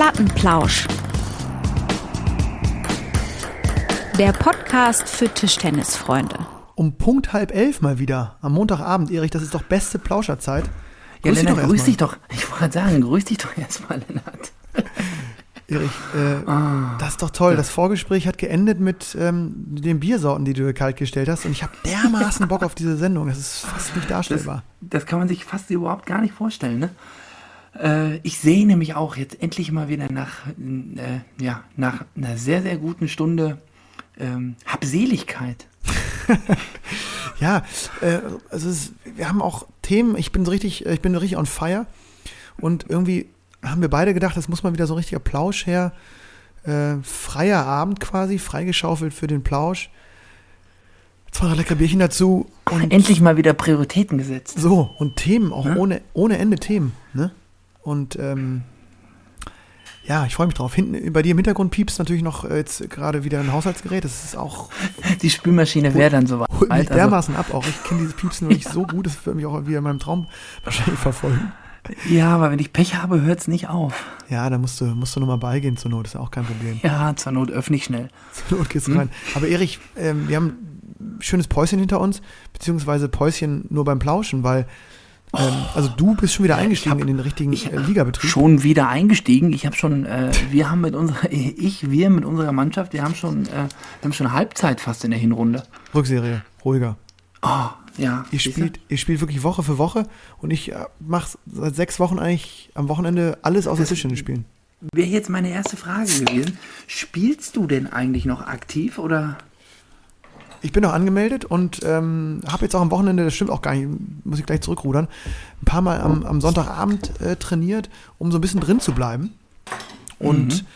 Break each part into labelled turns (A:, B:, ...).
A: Plattenplausch. Der Podcast für Tischtennisfreunde.
B: Um Punkt halb elf mal wieder. Am Montagabend, Erich, das ist doch beste Plauscherzeit.
C: Ja,
B: Grüß dich
C: Lennart,
B: doch
C: grüß dich doch. Ich wollte sagen, grüß dich doch erstmal, Lennart.
B: Erich, äh,
C: Ah.
B: das ist doch toll. Das Vorgespräch hat geendet mit ähm, den Biersorten, die du kalt gestellt hast. Und ich habe dermaßen Bock auf diese Sendung. Das ist fast nicht
C: Das,
B: darstellbar.
C: das kann man sich fast überhaupt gar nicht vorstellen, ne? Äh, ich sehne mich auch jetzt endlich mal wieder nach, äh, ja, nach einer sehr, sehr guten Stunde ähm, Habseligkeit.
B: Ja, äh, also es wir haben auch Themen. Ich bin so richtig, äh, ich bin so richtig on fire. Und irgendwie haben wir beide gedacht, das muss mal wieder so ein richtiger Plausch her. Äh, freier Abend quasi, freigeschaufelt für den Plausch. Zwei drei lecker Bierchen dazu. Und
C: Endlich mal wieder Prioritäten gesetzt.
B: So, und Themen, auch
C: Ja?
B: ohne, ohne Ende Themen. Und ähm, ja, ich freue mich drauf. Hinten bei dir im Hintergrund piepst natürlich noch äh, jetzt gerade wieder ein Haushaltsgerät. Das ist auch,
C: Die Spülmaschine wäre dann soweit.
B: holt mich
C: Also,
B: dermaßen ab auch. Ich kenne dieses Piepsen noch nicht so gut, das wird mich auch wieder in meinem Traum wahrscheinlich verfolgen.
C: ja, aber wenn ich Pech habe, hört es nicht auf.
B: Ja, da musst du, musst du nochmal beigehen zur Not, ist ja auch kein Problem.
C: Ja, zur Not öffne ich schnell.
B: Zur Not geht's
C: Hm?
B: rein. Aber Erich, ähm, wir haben ein schönes Päuschen hinter uns, beziehungsweise Päuschen nur beim Plauschen, weil ähm, also du bist schon wieder eingestiegen
C: hab-
B: in den richtigen
C: ich-
B: äh, Ligabetrieb.
C: Schon wieder eingestiegen. Ich habe schon, äh, wir haben mit unserer, ich, wir mit unserer Mannschaft, wir haben schon, äh, wir haben schon Halbzeit fast in der Hinrunde.
B: Rückserie, ruhiger.
C: Oh, ja.
B: Ihr spielt, ihr spielt wirklich Woche für Woche und ich äh, mache seit sechs Wochen eigentlich am Wochenende alles außer
C: Das-
B: Tischtennis spielen.
C: Wäre jetzt meine erste Frage gewesen. Spielst du denn eigentlich noch aktiv oder?
B: Ich bin noch angemeldet und ähm, habe jetzt auch am Wochenende, das stimmt auch gar nicht, muss ich gleich zurückrudern, ein paar Mal am, am Sonntagabend äh, trainiert, um so ein bisschen drin zu bleiben. Und
C: Mhm.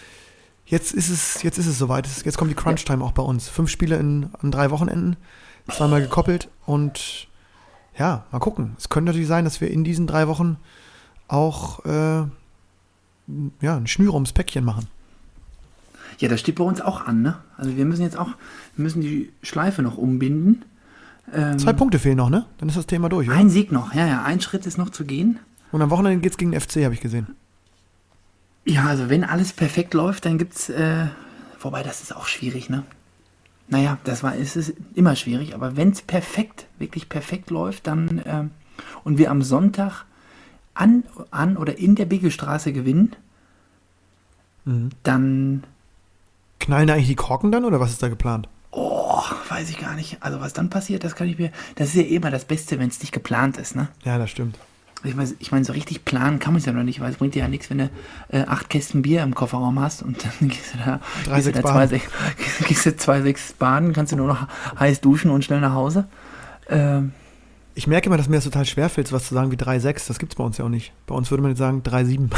B: jetzt ist es, jetzt ist es soweit. Jetzt kommt die Crunch-Time auch bei uns. Fünf Spiele in, an drei Wochenenden, zweimal gekoppelt und ja, mal gucken. Es könnte natürlich sein, dass wir in diesen drei Wochen auch äh, ja, ein Schnür ums Päckchen machen.
C: Ja, das steht bei uns auch an, ne? Also wir müssen jetzt auch, wir müssen die Schleife noch umbinden. Ähm,
B: Zwei Punkte fehlen noch, ne? Dann ist das Thema durch, oder?
C: Ein Sieg noch, ja, ja, ein Schritt ist noch zu gehen.
B: Und am Wochenende geht's gegen den FC, habe ich gesehen.
C: Ja, also wenn alles perfekt läuft, dann gibt's, äh, wobei das ist auch schwierig, ne? Naja, das war, es ist immer schwierig, aber wenn es perfekt, wirklich perfekt läuft, dann ähm, und wir am Sonntag an, an oder in der Begelstraße gewinnen, dann,
B: Knallen da eigentlich die Korken dann oder was ist da geplant?
C: oh, weiß ich gar nicht. Also was dann passiert, das kann ich mir, das ist ja immer das Beste, wenn es nicht geplant ist, ne?
B: Ja, das stimmt.
C: Ich meine, ich mein, so richtig planen kann man es ja noch nicht, weil es bringt dir ja nichts, wenn du äh, acht Kästen Bier im Kofferraum hast und dann gehst du da,
B: Drei,
C: gehst
B: sechs
C: da zwei, sechs, gehst du zwei, sechs baden, kannst du nur noch heiß duschen und schnell nach Hause. Ähm,
B: Ich merke immer, dass mir das total schwerfällt, so was zu sagen wie 3,6. Das gibt's bei uns ja auch nicht. Bei uns würde man jetzt sagen 3,7.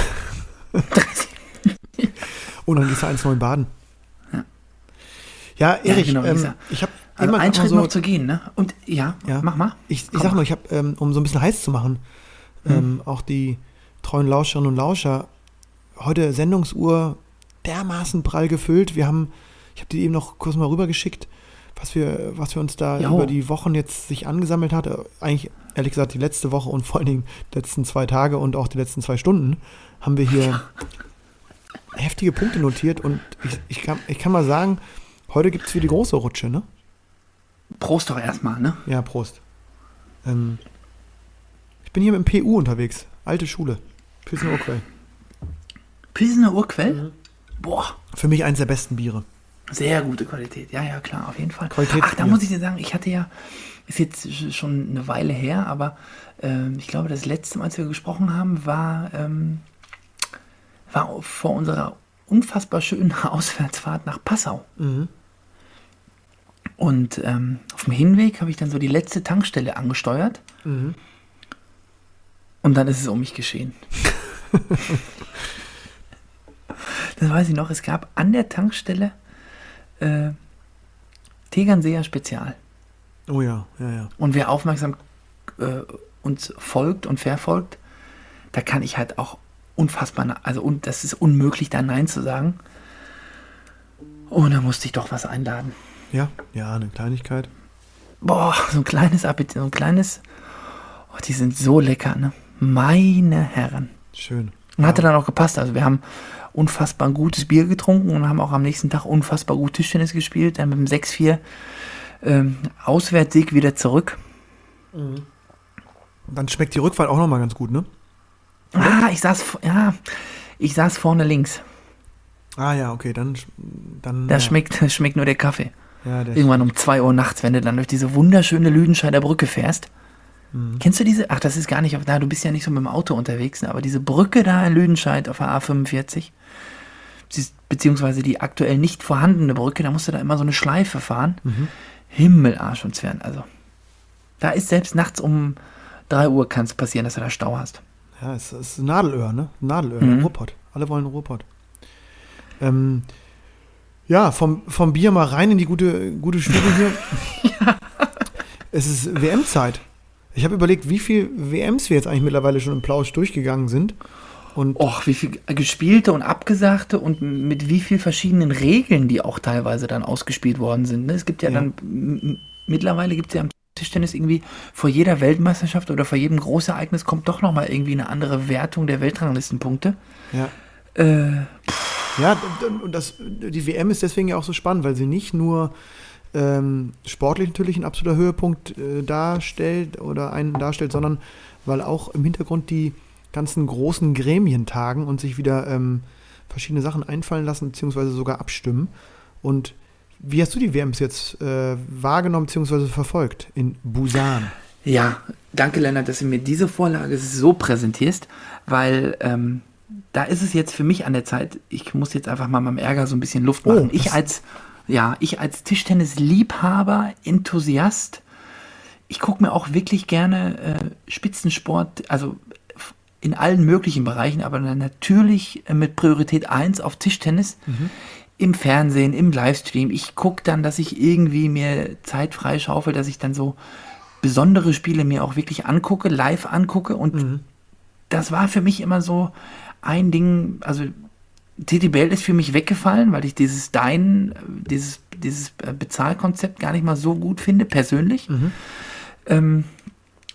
B: oh, dann gehst du 1,9 baden.
C: Ja.
B: Ja, Erich,
C: genau,
B: ähm, ich habe
C: also
B: immer
C: ein
B: noch
C: Schritt
B: so,
C: noch zu gehen, ne? Und ja,
B: Ja.
C: mach mal.
B: ich, ich
C: Komm.
B: sag nur, ich habe, ähm, um so ein bisschen heiß zu machen,
C: Hm.
B: ähm, auch die treuen Lauscherinnen und Lauscher, heute Sendungsuhr dermaßen prall gefüllt. Wir haben, ich habe die eben noch kurz mal rübergeschickt, was wir, was wir uns da
C: Jo.
B: über die Wochen jetzt sich angesammelt hat. Äh, Eigentlich, ehrlich gesagt, die letzte Woche und vor allen Dingen die letzten zwei Tage und auch die letzten zwei Stunden haben wir hier heftige Punkte notiert und ich, ich, kann, ich kann mal sagen, heute gibt es wieder die große Rutsche, ne?
C: Prost doch erstmal, ne?
B: Ja, Prost. Ähm, ich bin hier mit dem PU unterwegs. Alte Schule. Pilsner Urquell.
C: Pilsener Urquell?
B: Mhm.
C: Boah,
B: Für mich eins der besten Biere.
C: sehr gute Qualität. Ja, ja, klar, auf jeden Fall.
B: Qualitätsbier.
C: Ach, da muss ich dir sagen, ich hatte ja, ist jetzt sch- schon eine Weile her, aber ähm, ich glaube, das letzte Mal, als wir gesprochen haben, war, ähm, war vor unserer unfassbar schönen Auswärtsfahrt nach Passau.
B: Mhm.
C: Und ähm, auf dem Hinweg habe ich dann so die letzte Tankstelle angesteuert
B: Mhm.
C: und dann ist es um mich geschehen. das weiß ich noch, es gab an der Tankstelle äh, Tegernseer Spezial.
B: Oh ja, ja, ja.
C: Und wer aufmerksam äh, uns folgt und verfolgt, da kann ich halt auch unfassbar, also und das ist unmöglich, da Nein zu sagen. Und da musste ich doch was einladen.
B: Ja, ja, eine Kleinigkeit.
C: Boah, so ein kleines Appetit, so ein kleines. Oh, die sind so lecker, ne? Meine Herren.
B: Schön.
C: Und hatte dann auch gepasst. Also wir haben unfassbar gutes Bier getrunken und haben auch am nächsten Tag unfassbar gut Tischtennis gespielt. Dann mit dem 6-4 ähm, Auswärtssieg wieder zurück.
B: Dann schmeckt die Rückfahrt auch nochmal ganz gut, ne?
C: Ah, ich saß, ja, ich saß vorne links.
B: Ah ja, okay, dann. dann
C: Da
B: ja.
C: schmeckt, schmeckt nur der Kaffee.
B: Ja,
C: Irgendwann um 2 Uhr nachts, wenn du dann durch diese wunderschöne Lüdenscheider Brücke fährst.
B: Mhm.
C: Kennst du diese? Ach, das ist gar nicht auf da, du bist ja nicht so mit dem Auto unterwegs, ne? aber diese Brücke da in Lüdenscheid auf der A45, sie ist- beziehungsweise die aktuell nicht vorhandene Brücke, da musst du da immer so eine Schleife fahren.
B: Mhm.
C: Himmel, Arsch und Zwirn. Also, da ist selbst nachts um 3 Uhr kann es passieren, dass du da Stau hast.
B: Ja, es ist Nadelöhr, ne? Nadelöhr,
C: Mhm.
B: Ruhrpott. Alle wollen Ruhrpott. Ähm, ja, vom, vom Bier mal rein in die gute, gute Stube hier. Es ist WM-Zeit. Ich habe überlegt, wie viel WMs wir jetzt eigentlich mittlerweile schon im Plausch durchgegangen sind. Und
C: Och, wie viel gespielte und abgesagte und mit wie viel verschiedenen Regeln, die auch teilweise dann ausgespielt worden sind. ne? Es gibt ja,
B: Ja.
C: dann, mittlerweile gibt es ja am Tischtennis irgendwie vor jeder Weltmeisterschaft oder vor jedem Großereignis kommt doch nochmal irgendwie eine andere Wertung der Weltranglistenpunkte.
B: ja,
C: Äh,
B: ja und das, die WM ist deswegen ja auch so spannend, weil sie nicht nur ähm, sportlich natürlich ein absoluter Höhepunkt äh, darstellt oder einen darstellt, sondern weil auch im Hintergrund die ganzen großen Gremien tagen und sich wieder ähm, verschiedene Sachen einfallen lassen, beziehungsweise sogar abstimmen. Und wie hast du die WMs jetzt äh, wahrgenommen, beziehungsweise verfolgt in Busan?
C: Ja, danke Lennart, dass du mir diese Vorlage so präsentierst, weil ähm, da ist es jetzt für mich an der Zeit, ich muss jetzt einfach mal meinem Ärger so ein bisschen Luft
B: Oh,
C: machen. ich
B: das-
C: als, ja, ich als Tischtennis-Liebhaber, Enthusiast, ich gucke mir auch wirklich gerne äh, Spitzensport, also in allen möglichen Bereichen, aber natürlich äh, mit Priorität 1 auf Tischtennis. Im Fernsehen, im Livestream. Ich gucke dann, dass ich irgendwie mir Zeit freischaufel, dass ich dann so besondere Spiele mir auch wirklich angucke, live angucke. Und das war für mich immer so ein Ding, also TTBL ist für mich weggefallen, weil ich dieses Dein, äh, dieses, dieses äh, Bezahlkonzept gar nicht mal so gut finde, persönlich. Ähm,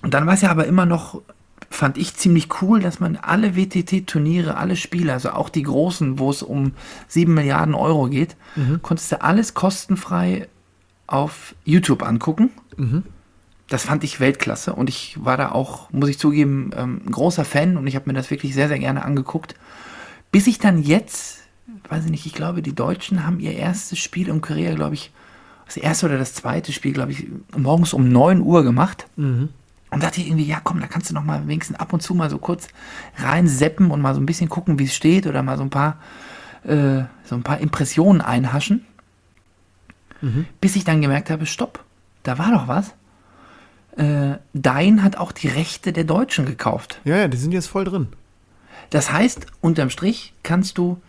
C: und dann war es ja aber immer noch, fand ich ziemlich cool, dass man alle WTT-Turniere, alle Spiele, also auch die großen, wo es um 7 Milliarden Euro geht, konntest du alles kostenfrei auf YouTube angucken. Das fand ich Weltklasse und ich war da auch, muss ich zugeben, ähm, ein großer Fan und ich habe mir das wirklich sehr, sehr gerne angeguckt. Bis ich dann jetzt, weiß ich nicht, ich glaube, die Deutschen haben ihr erstes Spiel in Korea, glaube ich, das erste oder das zweite Spiel, glaube ich, morgens um 9 Uhr gemacht. Und dachte ich irgendwie, ja komm, da kannst du noch mal wenigstens ab und zu mal so kurz reinseppen und mal so ein bisschen gucken, wie es steht oder mal so ein paar, äh, so ein paar Impressionen einhaschen. Bis ich dann gemerkt habe, stopp, da war doch was. Äh, Dein hat auch die Rechte der Deutschen gekauft.
B: Ja, ja, die sind jetzt voll drin.
C: Das heißt, unterm Strich kannst du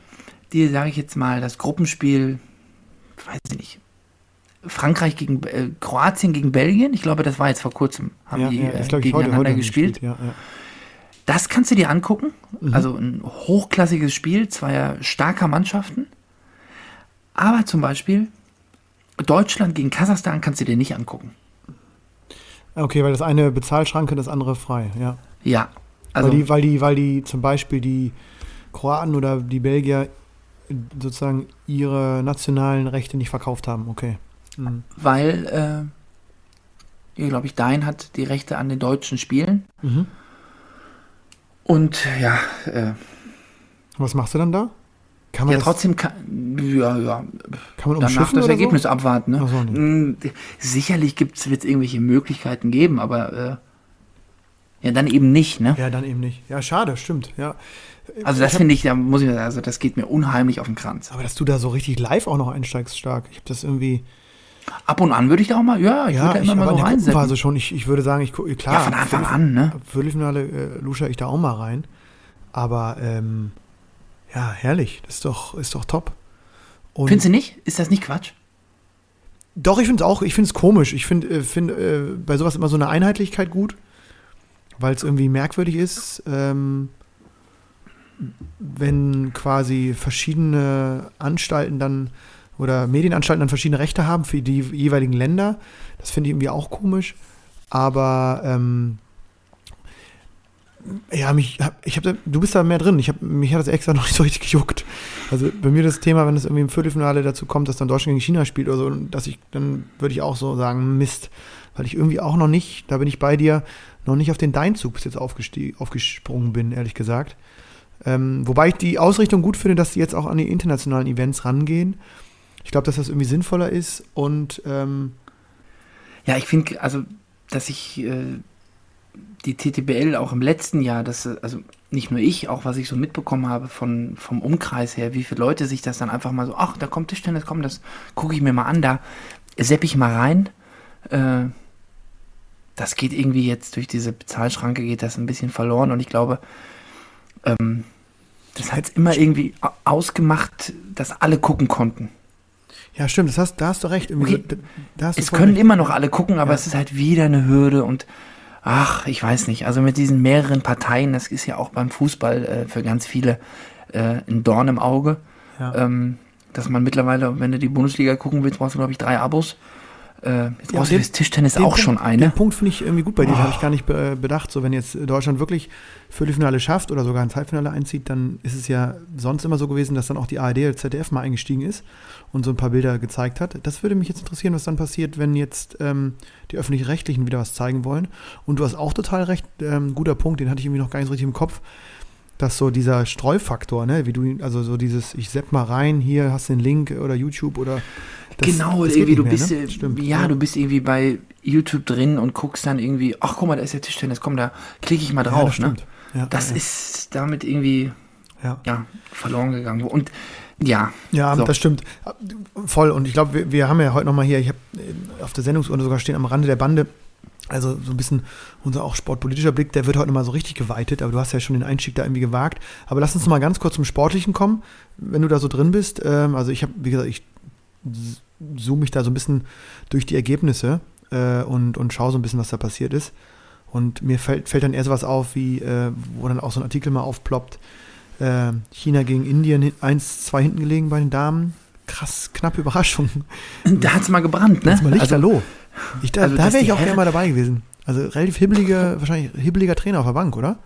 C: dir, sage ich jetzt mal, das Gruppenspiel, weiß ich nicht, Frankreich gegen äh, Kroatien gegen Belgien, ich glaube, das war jetzt vor kurzem, haben
B: ja,
C: die
B: ja,
C: äh,
B: heute,
C: gegeneinander
B: heute haben die
C: gespielt.
B: Ja.
C: Das kannst du dir angucken. Also ein hochklassiges Spiel zweier starker Mannschaften. Aber zum Beispiel Deutschland gegen Kasachstan kannst du dir nicht angucken.
B: Okay, weil das eine Bezahlschranke, das andere frei, ja.
C: Ja, also
B: weil, die, weil, die, weil die zum Beispiel die Kroaten oder die Belgier sozusagen ihre nationalen Rechte nicht verkauft haben, okay. Mhm.
C: weil, äh, glaube ich, Dein hat die Rechte an den deutschen Spielen.
B: Mhm.
C: Und ja, äh,
B: Was machst du dann da? Kann man
C: ja trotzdem kann, ja, ja,
B: kann man
C: danach das Ergebnis
B: so?
C: abwarten. Ne?
B: So.
C: Mm, Sicherlich wird es irgendwelche Möglichkeiten geben, aber äh, ja, dann eben nicht. Ne?
B: Ja, dann eben nicht. Ja, schade, stimmt, ja.
C: Also das finde ich, da muss ich, also das geht mir unheimlich auf den Kranz.
B: Aber dass du da so richtig live auch noch einsteigst, stark. Ich habe das irgendwie.
C: Ab und an würde ich da auch mal, ja, ich
B: Ja,
C: würde da
B: ich,
C: immer
B: aber
C: mal so reinsetzen.
B: schon. Ich, ich würde sagen, ich klar.
C: Ja, von Anfang an, ne?
B: Viertelfinale äh, lusche ich da auch mal rein. Aber ähm, ja, herrlich. Das ist doch, ist doch top. Und
C: Findest du nicht? Ist das nicht Quatsch?
B: Doch, ich finde es auch, ich finde es komisch. Ich finde äh, find, äh, bei sowas immer so eine Einheitlichkeit gut, weil es irgendwie merkwürdig ist, ähm, wenn quasi verschiedene Anstalten dann oder Medienanstalten dann verschiedene Rechte haben für die jeweiligen Länder. Das finde ich irgendwie auch komisch. Aber ähm, Ja, mich, ich habe, du bist da mehr drin. Ich hab, mich hat das extra noch nicht so richtig gejuckt. Also bei mir das Thema, wenn es irgendwie im Viertelfinale dazu kommt, dass dann Deutschland gegen China spielt oder so, dass ich, dann würde ich auch so sagen, Mist. Weil ich irgendwie auch noch nicht, da bin ich bei dir, noch nicht auf den Deinzug bis jetzt aufgesprungen bin, ehrlich gesagt. Ähm, wobei ich die Ausrichtung gut finde, dass die jetzt auch an die internationalen Events rangehen. Ich glaube, dass das irgendwie sinnvoller ist und ähm
C: ja, ich finde, also, dass ich äh, die TTBL auch im letzten Jahr, dass, also nicht nur ich, auch was ich so mitbekommen habe von, vom Umkreis her, wie viele Leute sich das dann einfach mal so, ach, da kommt Tischtennis, komm, das gucke ich mir mal an, da sepp ich mal rein. Äh, das geht irgendwie jetzt durch diese Bezahlschranke geht das ein bisschen verloren und ich glaube, ähm, das hat immer irgendwie ausgemacht, dass alle gucken konnten.
B: Ja, stimmt, das hast, da hast du recht.
C: Okay. Da es können recht. immer noch alle gucken, aber ja. es ist halt wieder eine Hürde und ach, ich weiß nicht. Also mit diesen mehreren Parteien, das ist ja auch beim Fußball äh, für ganz viele äh, ein Dorn im Auge. Ja. Ähm, dass man mittlerweile, wenn du die Bundesliga gucken willst, brauchst du, glaube ich, drei Abos. Äh, jetzt ja, brauchst du fürs Tischtennis auch
B: Punkt,
C: schon eine.
B: Den Punkt finde ich irgendwie gut bei dir, oh. habe ich gar nicht bedacht. So, wenn jetzt Deutschland wirklich Viertelfinale schafft oder sogar ins Halbfinale einzieht, dann ist es ja sonst immer so gewesen, dass dann auch die ARD oder ZDF mal eingestiegen ist und so ein paar Bilder gezeigt hat. Das würde mich jetzt interessieren, was dann passiert, wenn jetzt ähm, die Öffentlich-Rechtlichen wieder was zeigen wollen. Und du hast auch total recht, ähm, guter Punkt, den hatte ich irgendwie noch gar nicht so richtig im Kopf dass so dieser Streufaktor, ne, wie du, also so dieses, ich sepp mal rein, hier hast du den Link oder YouTube oder
C: das, genau, das irgendwie, du mehr, bist, ne? Stimmt, ja, ja, du bist irgendwie bei YouTube drin und guckst dann irgendwie, ach guck mal, da ist der Tischtennis, komm, da klicke ich mal drauf. Ja, das, ne? ja, das ist damit irgendwie ja. verloren gegangen. Und ja.
B: Ja, so. das stimmt. Voll. Und ich glaube, wir, wir, haben ja heute nochmal hier, ich habe äh, auf der Sendungsurne sogar stehen am Rande der Bande, also so ein bisschen unser auch sportpolitischer Blick, der wird heute nochmal so richtig geweitet, aber du hast ja schon den Einstieg da irgendwie gewagt. Aber lass uns mal ganz kurz zum Sportlichen kommen, wenn du da so drin bist. Ähm, also ich habe, wie gesagt, ich zoome mich da so ein bisschen durch die Ergebnisse äh, und, und schaue so ein bisschen, was da passiert ist. Und mir fällt, fällt dann eher sowas auf, wie, äh, wo dann auch so ein Artikel mal aufploppt. Äh, China gegen Indien 1-2 hinten gelegen bei den Damen. Krass, knappe Überraschung.
C: Da hat es mal gebrannt, ne? Da
B: mal Lichterloh. Also, da, also, da wäre ich auch gerne mal dabei gewesen. Also relativ hibbeliger, wahrscheinlich hibbeliger Trainer auf der Bank, oder?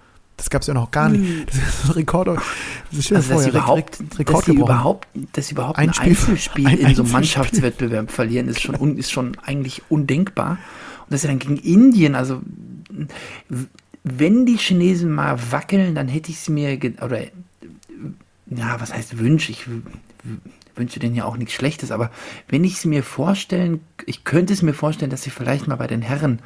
B: Das gab es ja noch gar nicht. Hm. Das ist ein Rekord. Das
C: ist also, dass, sie überhaupt, Rekord dass, sie überhaupt, dass sie überhaupt ein, ein Einzelspiel ein in so einem Mannschaftswettbewerb verlieren, ist schon, ist schon eigentlich undenkbar. Und dass sie dann gegen Indien, also wenn die Chinesen mal wackeln, dann hätte ich es mir, oder ja, was heißt wünsche ich, wünsche denen ja auch nichts Schlechtes, aber wenn ich es mir vorstellen, ich könnte es mir vorstellen, dass sie vielleicht mal bei den Herren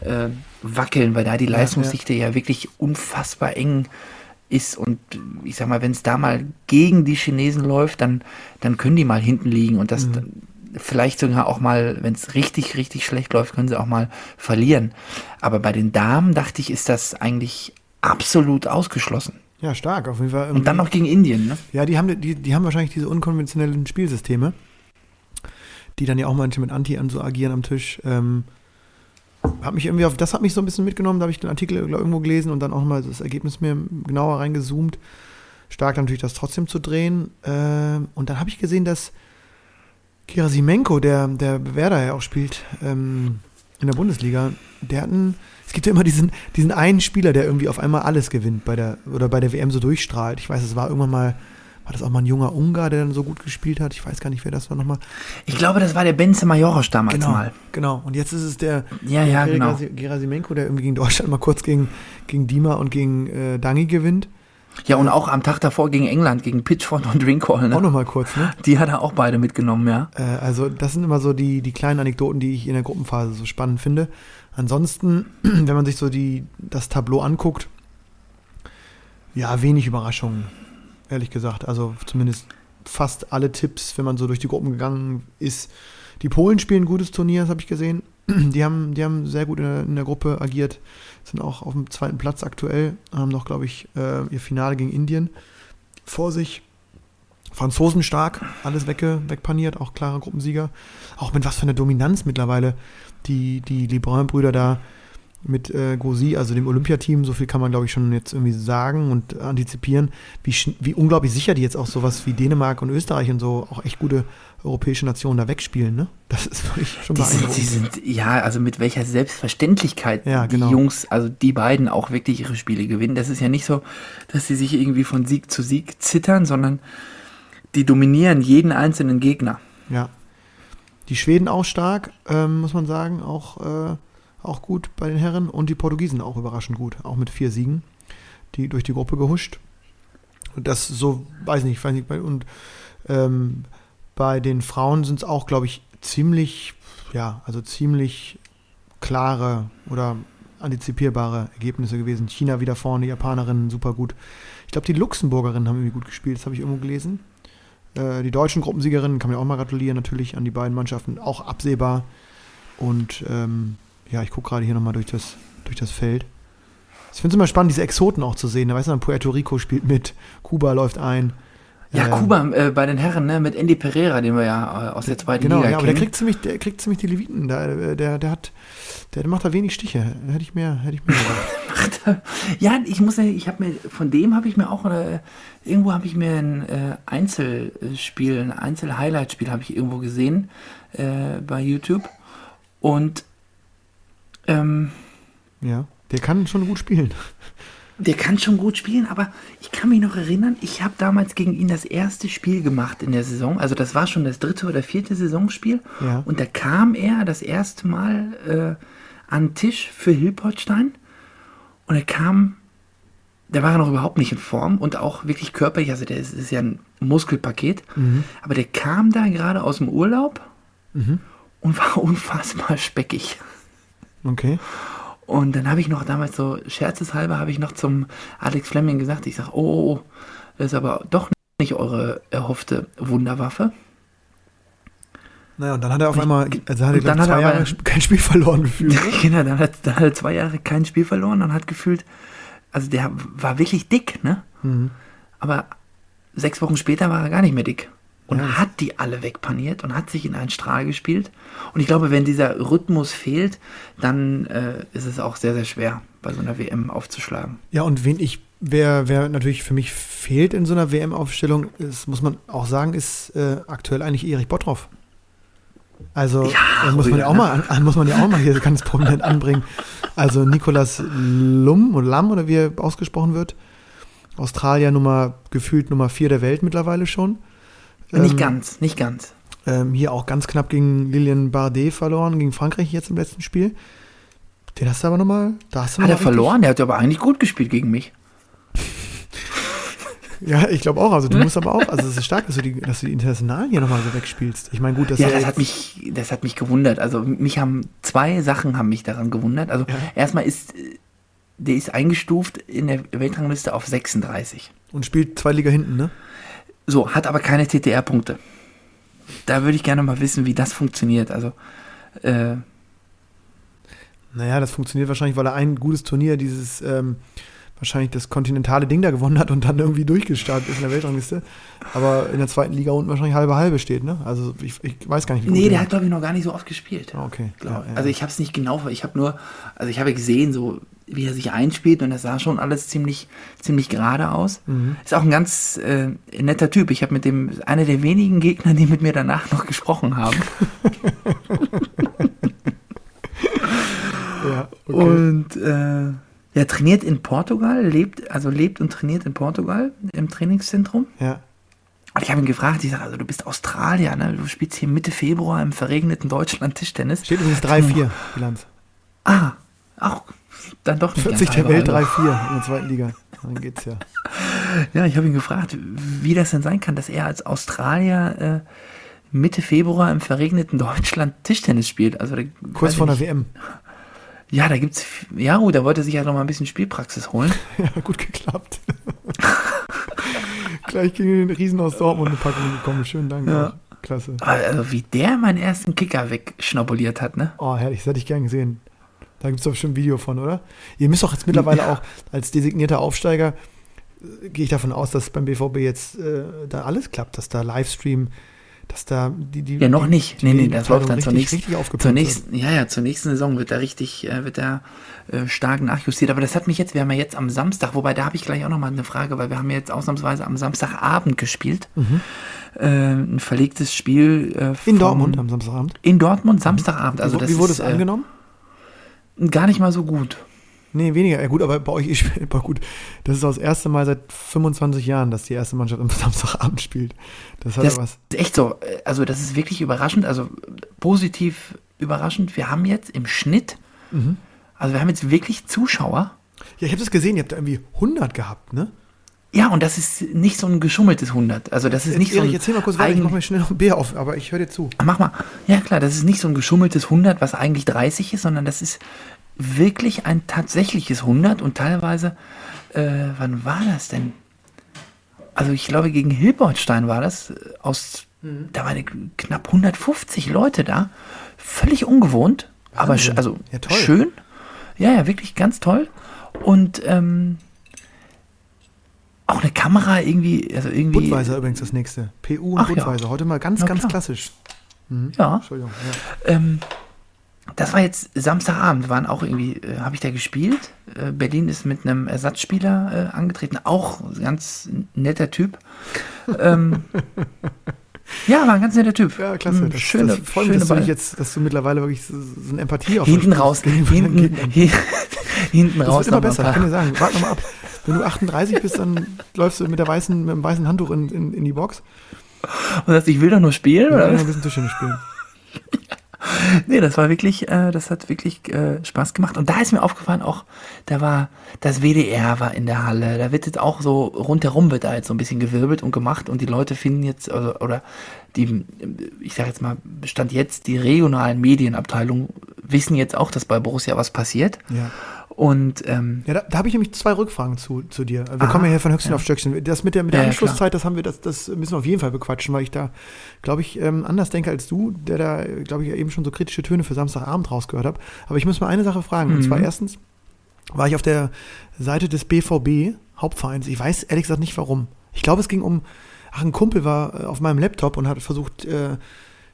C: äh, wackeln, weil da die Leistungsdichte ja, ja. ja wirklich unfassbar eng ist und ich sag mal, wenn es da mal gegen die Chinesen läuft, dann, dann können die mal hinten liegen und das mhm. vielleicht sogar auch mal, wenn es richtig, richtig schlecht läuft, können sie auch mal verlieren. Aber bei den Damen dachte ich, ist das eigentlich absolut ausgeschlossen.
B: Ja, stark, auf jeden Fall.
C: Und dann noch gegen Indien, ne?
B: Ja, die haben, die, die haben wahrscheinlich diese unkonventionellen Spielsysteme, die dann ja auch manche mit Anti an so agieren am Tisch. Ähm, hat mich irgendwie auf, das hat mich so ein bisschen mitgenommen, da habe ich den Artikel glaub, irgendwo gelesen und dann auch mal das Ergebnis mir genauer reingezoomt. Stark natürlich, das trotzdem zu drehen. Ähm, und dann habe ich gesehen, dass Gerasimenko, der, der Werder ja auch spielt, ähm, in der Bundesliga, der hat einen es gibt ja immer diesen, diesen einen Spieler, der irgendwie auf einmal alles gewinnt bei der, oder bei der WM so durchstrahlt. Ich weiß, es war irgendwann mal, war das auch mal ein junger Ungar, der dann so gut gespielt hat? Ich weiß gar nicht, wer das war nochmal.
C: Ich glaube, das war der Benze Majorosch damals
B: genau,
C: mal.
B: Genau, und jetzt ist es der,
C: ja, ja,
B: der
C: genau.
B: Gerasimenko, der irgendwie gegen Deutschland mal kurz gegen, gegen Dima und gegen äh, Dangi gewinnt.
C: Ja, und auch am Tag davor gegen England, gegen Pitchford und Drinkhall.
B: Ne? Auch nochmal kurz, ne?
C: Die hat er auch beide mitgenommen, ja.
B: Äh, also, das sind immer so die, die kleinen Anekdoten, die ich in der Gruppenphase so spannend finde. Ansonsten, wenn man sich so die, das Tableau anguckt, ja, wenig Überraschungen, ehrlich gesagt. Also zumindest fast alle Tipps, wenn man so durch die Gruppen gegangen ist. Die Polen spielen ein gutes Turnier, das habe ich gesehen. Die haben, die haben sehr gut in der, in der, Gruppe agiert, sind auch auf dem zweiten Platz aktuell, haben noch, glaube ich, äh, ihr Finale gegen Indien vor sich. Franzosen stark, alles wegge, wegpaniert, auch klarer Gruppensieger. Auch mit was für einer Dominanz mittlerweile die, die Lebrun-Brüder da mit äh, Gosi, also dem Olympiateam. So viel kann man, glaube ich, schon jetzt irgendwie sagen und antizipieren, wie, wie unglaublich sicher die jetzt auch sowas wie Dänemark und Österreich und so auch echt gute europäische Nationen da wegspielen. Ne? Das ist wirklich schon
C: Die sind,
B: beeindruckend.
C: die sind, ja, also mit welcher Selbstverständlichkeit
B: Ja, genau.
C: die Jungs, also die beiden auch wirklich ihre Spiele gewinnen. Das ist ja nicht so, dass sie sich irgendwie von Sieg zu Sieg zittern, sondern die dominieren jeden einzelnen Gegner.
B: Ja. Die Schweden auch stark, ähm, muss man sagen, auch, äh, auch gut bei den Herren und die Portugiesen auch überraschend gut, auch mit vier Siegen, die durch die Gruppe gehuscht. Und das so, weiß nicht, weiß nicht, und ähm, bei den Frauen sind es auch, glaube ich, ziemlich, ja, also ziemlich klare oder antizipierbare Ergebnisse gewesen. China wieder vorne, die Japanerinnen super gut. Ich glaube, die Luxemburgerinnen haben irgendwie gut gespielt, das habe ich irgendwo gelesen. Äh, die deutschen Gruppensiegerinnen kann man ja auch mal gratulieren, natürlich an die beiden Mannschaften, auch absehbar. Und ähm, ja, ich gucke gerade hier nochmal durch das, durch das Feld. Ich finde es immer spannend, diese Exoten auch zu sehen. Da weißt du, Puerto Rico spielt mit, Kuba läuft ein.
C: Ja,
B: Ähm,
C: Kuba äh, bei den Herren, ne, mit Andy Pereira, den wir ja äh, aus der zweiten
B: Genau,
C: Liga
B: ja, aber der kriegt ziemlich, der kriegt ziemlich die Leviten. Der, der, der hat, der macht da wenig Stiche. Hätte ich mehr, hätte ich mehr erwartet.
C: ja, ich muss ich habe mir, von dem habe ich mir auch, äh, irgendwo habe ich mir ein äh, Einzelspiel, ein Einzel-Highlight-Spiel habe ich irgendwo gesehen äh, bei YouTube. Und ähm,
B: Ja, der kann schon gut spielen.
C: Der kann schon gut spielen, aber ich kann mich noch erinnern, ich habe damals gegen ihn das erste Spiel gemacht in der Saison. Also das war schon das dritte oder vierte Saisonspiel.
B: Ja.
C: Und da kam er das erste Mal äh, an den Tisch für Hilpoltstein. Und er kam, der war noch überhaupt nicht in Form und auch wirklich körperlich, also der ist, ist ja ein Muskelpaket. Aber der kam da gerade aus dem Urlaub und war unfassbar speckig.
B: Okay.
C: Und dann habe ich noch damals so scherzeshalber habe ich noch zum Alex Fleming gesagt, ich sage, oh, oh, oh, das ist aber doch nicht eure erhoffte Wunderwaffe.
B: Naja, und dann hat er auf einmal, also hat er,
C: dann hat
B: zwei
C: er
B: Jahre kein Spiel verloren gefühlt.
C: genau, dann hat, dann hat er zwei Jahre kein Spiel verloren und hat gefühlt, also der war wirklich dick, ne?
B: Mhm.
C: Aber sechs Wochen später war er gar nicht mehr dick. Und
B: Ja.
C: hat die alle wegpaniert und hat sich in einen Strahl gespielt. Und ich glaube, wenn dieser Rhythmus fehlt, dann äh, ist es auch sehr, sehr schwer, bei so einer WM aufzuschlagen.
B: Ja, und wen ich, wer, wer natürlich für mich fehlt in so einer WM-Aufstellung, ist, muss man auch sagen, ist äh, aktuell eigentlich Erich Bottroff. Also
C: Ja,
B: das muss man ja auch mal, an- an, muss man ja auch mal hier ganz prominent anbringen. Also Nikolas Lum oder Lam oder wie er ausgesprochen wird, Australier Nummer gefühlt Nummer vier der Welt mittlerweile schon.
C: Nicht
B: Ähm,
C: ganz, nicht ganz.
B: Ähm, hier auch ganz knapp gegen Lilian Bardet verloren, gegen Frankreich jetzt im letzten Spiel. Den hast du aber nochmal, da hast du
C: Hat er verloren? Der hat aber eigentlich gut gespielt gegen mich.
B: Ja, ich glaube auch. Also du musst aber auch, also es ist stark, dass du die, dass du die Internationalen hier nochmal so wegspielst. Ich meine, gut, dass
C: Ja, das hat mich, das hat mich gewundert. Also mich haben zwei Sachen haben mich daran gewundert. Also
B: Ja.
C: erstmal ist der ist eingestuft in der Weltrangliste auf 36.
B: und spielt zwei Liga hinten, ne?
C: So, hat aber keine TTR-Punkte. Da würde ich gerne mal wissen, wie das funktioniert. Also, äh,
B: Naja, das funktioniert wahrscheinlich, weil er ein gutes Turnier, dieses ähm, wahrscheinlich das kontinentale Ding da gewonnen hat und dann irgendwie durchgestartet ist in der Weltrangliste. Aber in der zweiten Liga unten wahrscheinlich halbe halbe steht, ne? Also ich, ich weiß gar nicht, wie
C: nee, der hat, glaube ich, noch gar nicht so oft gespielt.
B: Ah, okay. Ja.
C: Also ich habe es nicht genau, ich habe nur, also ich habe gesehen, so wie er sich einspielt und das sah schon alles ziemlich, ziemlich gerade aus.
B: Mhm.
C: Ist auch ein ganz äh, netter Typ. Ich habe mit dem, einer der wenigen Gegner, die mit mir danach noch gesprochen haben.
B: ja, okay.
C: Und äh, er trainiert in Portugal, lebt, also lebt und trainiert in Portugal im Trainingszentrum.
B: ja.
C: Und ich habe ihn gefragt, ich sage, also du bist Australier, ne? Du spielst hier Mitte Februar im verregneten Deutschland Tischtennis.
B: Steht übrigens 3-4 Bilanz.
C: Ah, auch dann doch nicht
B: 40
C: ganz
B: der Welt
C: halbe.
B: 3-4 in der zweiten Liga. Dann geht's ja.
C: Ja, ich habe ihn gefragt, wie das denn sein kann, dass er als Australier äh, Mitte Februar im verregneten Deutschland Tischtennis spielt. Also
B: Kurz vor der. WM.
C: Ja, da gibt's ja gut, da wollte er sich ja noch mal ein bisschen Spielpraxis holen.
B: Ja, gut geklappt. Gleich gegen den Riesen aus Dortmund eine Packung bekommen. Schönen Dank.
C: Ja.
B: Klasse.
C: Also wie der meinen ersten Kicker wegschnabuliert hat, ne?
B: Oh, herrlich, das hätte ich gern gesehen. Da gibt es doch bestimmt ein Video von, oder? Ihr müsst doch jetzt mittlerweile
C: Ja.
B: auch als designierter Aufsteiger, äh, gehe ich davon aus, dass beim BVB jetzt äh, da alles klappt, dass da Livestream, dass da die, die
C: Ja, noch nicht.
B: die
C: Nee, nee, das läuft dann zur nächsten,
B: richtig
C: zur nächsten, ja, ja, zur nächsten Saison wird da richtig, äh, wird da äh, stark nachjustiert. Aber das hat mich jetzt, wir haben ja jetzt am Samstag, wobei da habe ich gleich auch nochmal eine Frage, weil wir haben ja jetzt ausnahmsweise am Samstagabend gespielt. Äh, ein verlegtes Spiel. Äh,
B: In
C: vom-
B: Dortmund am Samstagabend.
C: In Dortmund, Samstagabend. Also
B: wie,
C: das
B: wie wurde
C: ist
B: es
C: äh,
B: angenommen?
C: gar nicht mal so gut.
B: Nee, weniger. Ja, gut, aber bei euch ist aber gut. Das ist auch das erste Mal seit 25 Jahren, dass die erste Mannschaft am Samstagabend spielt. Das hat
C: Das
B: ja was.
C: ist echt so. Also das ist wirklich überraschend, also positiv überraschend. Wir haben jetzt im Schnitt,
B: Mhm.
C: also wir haben jetzt wirklich Zuschauer.
B: Ja, ich habe das gesehen. Ihr habt da irgendwie 100 gehabt, ne?
C: Ja, und das ist nicht so ein geschummeltes 100. Also das ist nicht so
B: Erich,
C: ein
B: erzähl mal kurz weiter. Ich mach mir schnell noch ein Bier auf, aber ich höre dir zu.
C: Mach mal. Ja, klar, das ist nicht so ein geschummeltes 100, was eigentlich 30 ist, sondern das ist wirklich ein tatsächliches 100 und teilweise, äh, wann war das denn? Also ich glaube, gegen Hilbertstein war das, äh, aus,
B: Mhm.
C: da waren knapp 150 Leute da. Völlig ungewohnt, aber
B: Wahnsinn.
C: also
B: Ja,
C: schön. Ja, ja, wirklich ganz toll. Und ähm, auch eine Kamera irgendwie, also irgendwie.
B: Budweiser übrigens das nächste. PU und
C: Ach ja.
B: Budweiser. Heute mal ganz,
C: Na
B: ganz
C: klar.
B: klassisch.
C: Ja.
B: Entschuldigung. Ja.
C: Ähm, das war jetzt Samstagabend, waren auch irgendwie, äh, habe ich da gespielt. Äh, Berlin ist mit einem Ersatzspieler äh, angetreten, auch ein ganz netter Typ. ähm, ja, war ein ganz netter Typ.
B: Ja, klasse.
C: Mm,
B: Das,
C: schöne,
B: das freut mich, dass du, jetzt, dass du mittlerweile wirklich so, so eine Empathie auf
C: Hinten raus, hinten, hi- hinten
B: Das
C: raus.
B: wird immer besser, ich kann dir sagen. Warte noch mal ab. Wenn du 38 bist, dann läufst du mit, der weißen, mit dem weißen Handtuch in, in, in die Box.
C: Und sagst, ich will doch nur spielen,
B: Wir
C: oder?
B: ein bisschen Tischtennis spielen.
C: Nee, das war wirklich, äh, das hat wirklich äh, Spaß gemacht. Und da ist mir aufgefallen, auch, da war, das WDR war in der Halle. Da wird jetzt auch so, rundherum wird da jetzt so ein bisschen gewirbelt und gemacht und die Leute finden jetzt, also, oder die, ich sag jetzt mal, stand jetzt, die regionalen Medienabteilungen wissen jetzt auch, dass bei Borussia was passiert.
B: Ja.
C: Und ähm,
B: Ja, da, da habe ich nämlich zwei Rückfragen zu, zu dir. Wir
C: Aha,
B: kommen ja hier von Höchstchen
C: ja.
B: auf Stöckchen. Das mit der, mit der
C: Ja,
B: Anschlusszeit, das haben wir, das, das müssen wir auf jeden Fall bequatschen, weil ich da, glaube ich, ähm, anders denke als du, der da, glaube ich, eben schon so kritische Töne für Samstagabend rausgehört habe. Aber ich muss mal eine Sache fragen. Und
C: Mhm.
B: zwar erstens war ich auf der Seite des BVB Hauptvereins. Ich weiß ehrlich gesagt nicht warum. Ich glaube, es ging um, ach, ein Kumpel war äh, auf meinem Laptop und hat versucht, äh,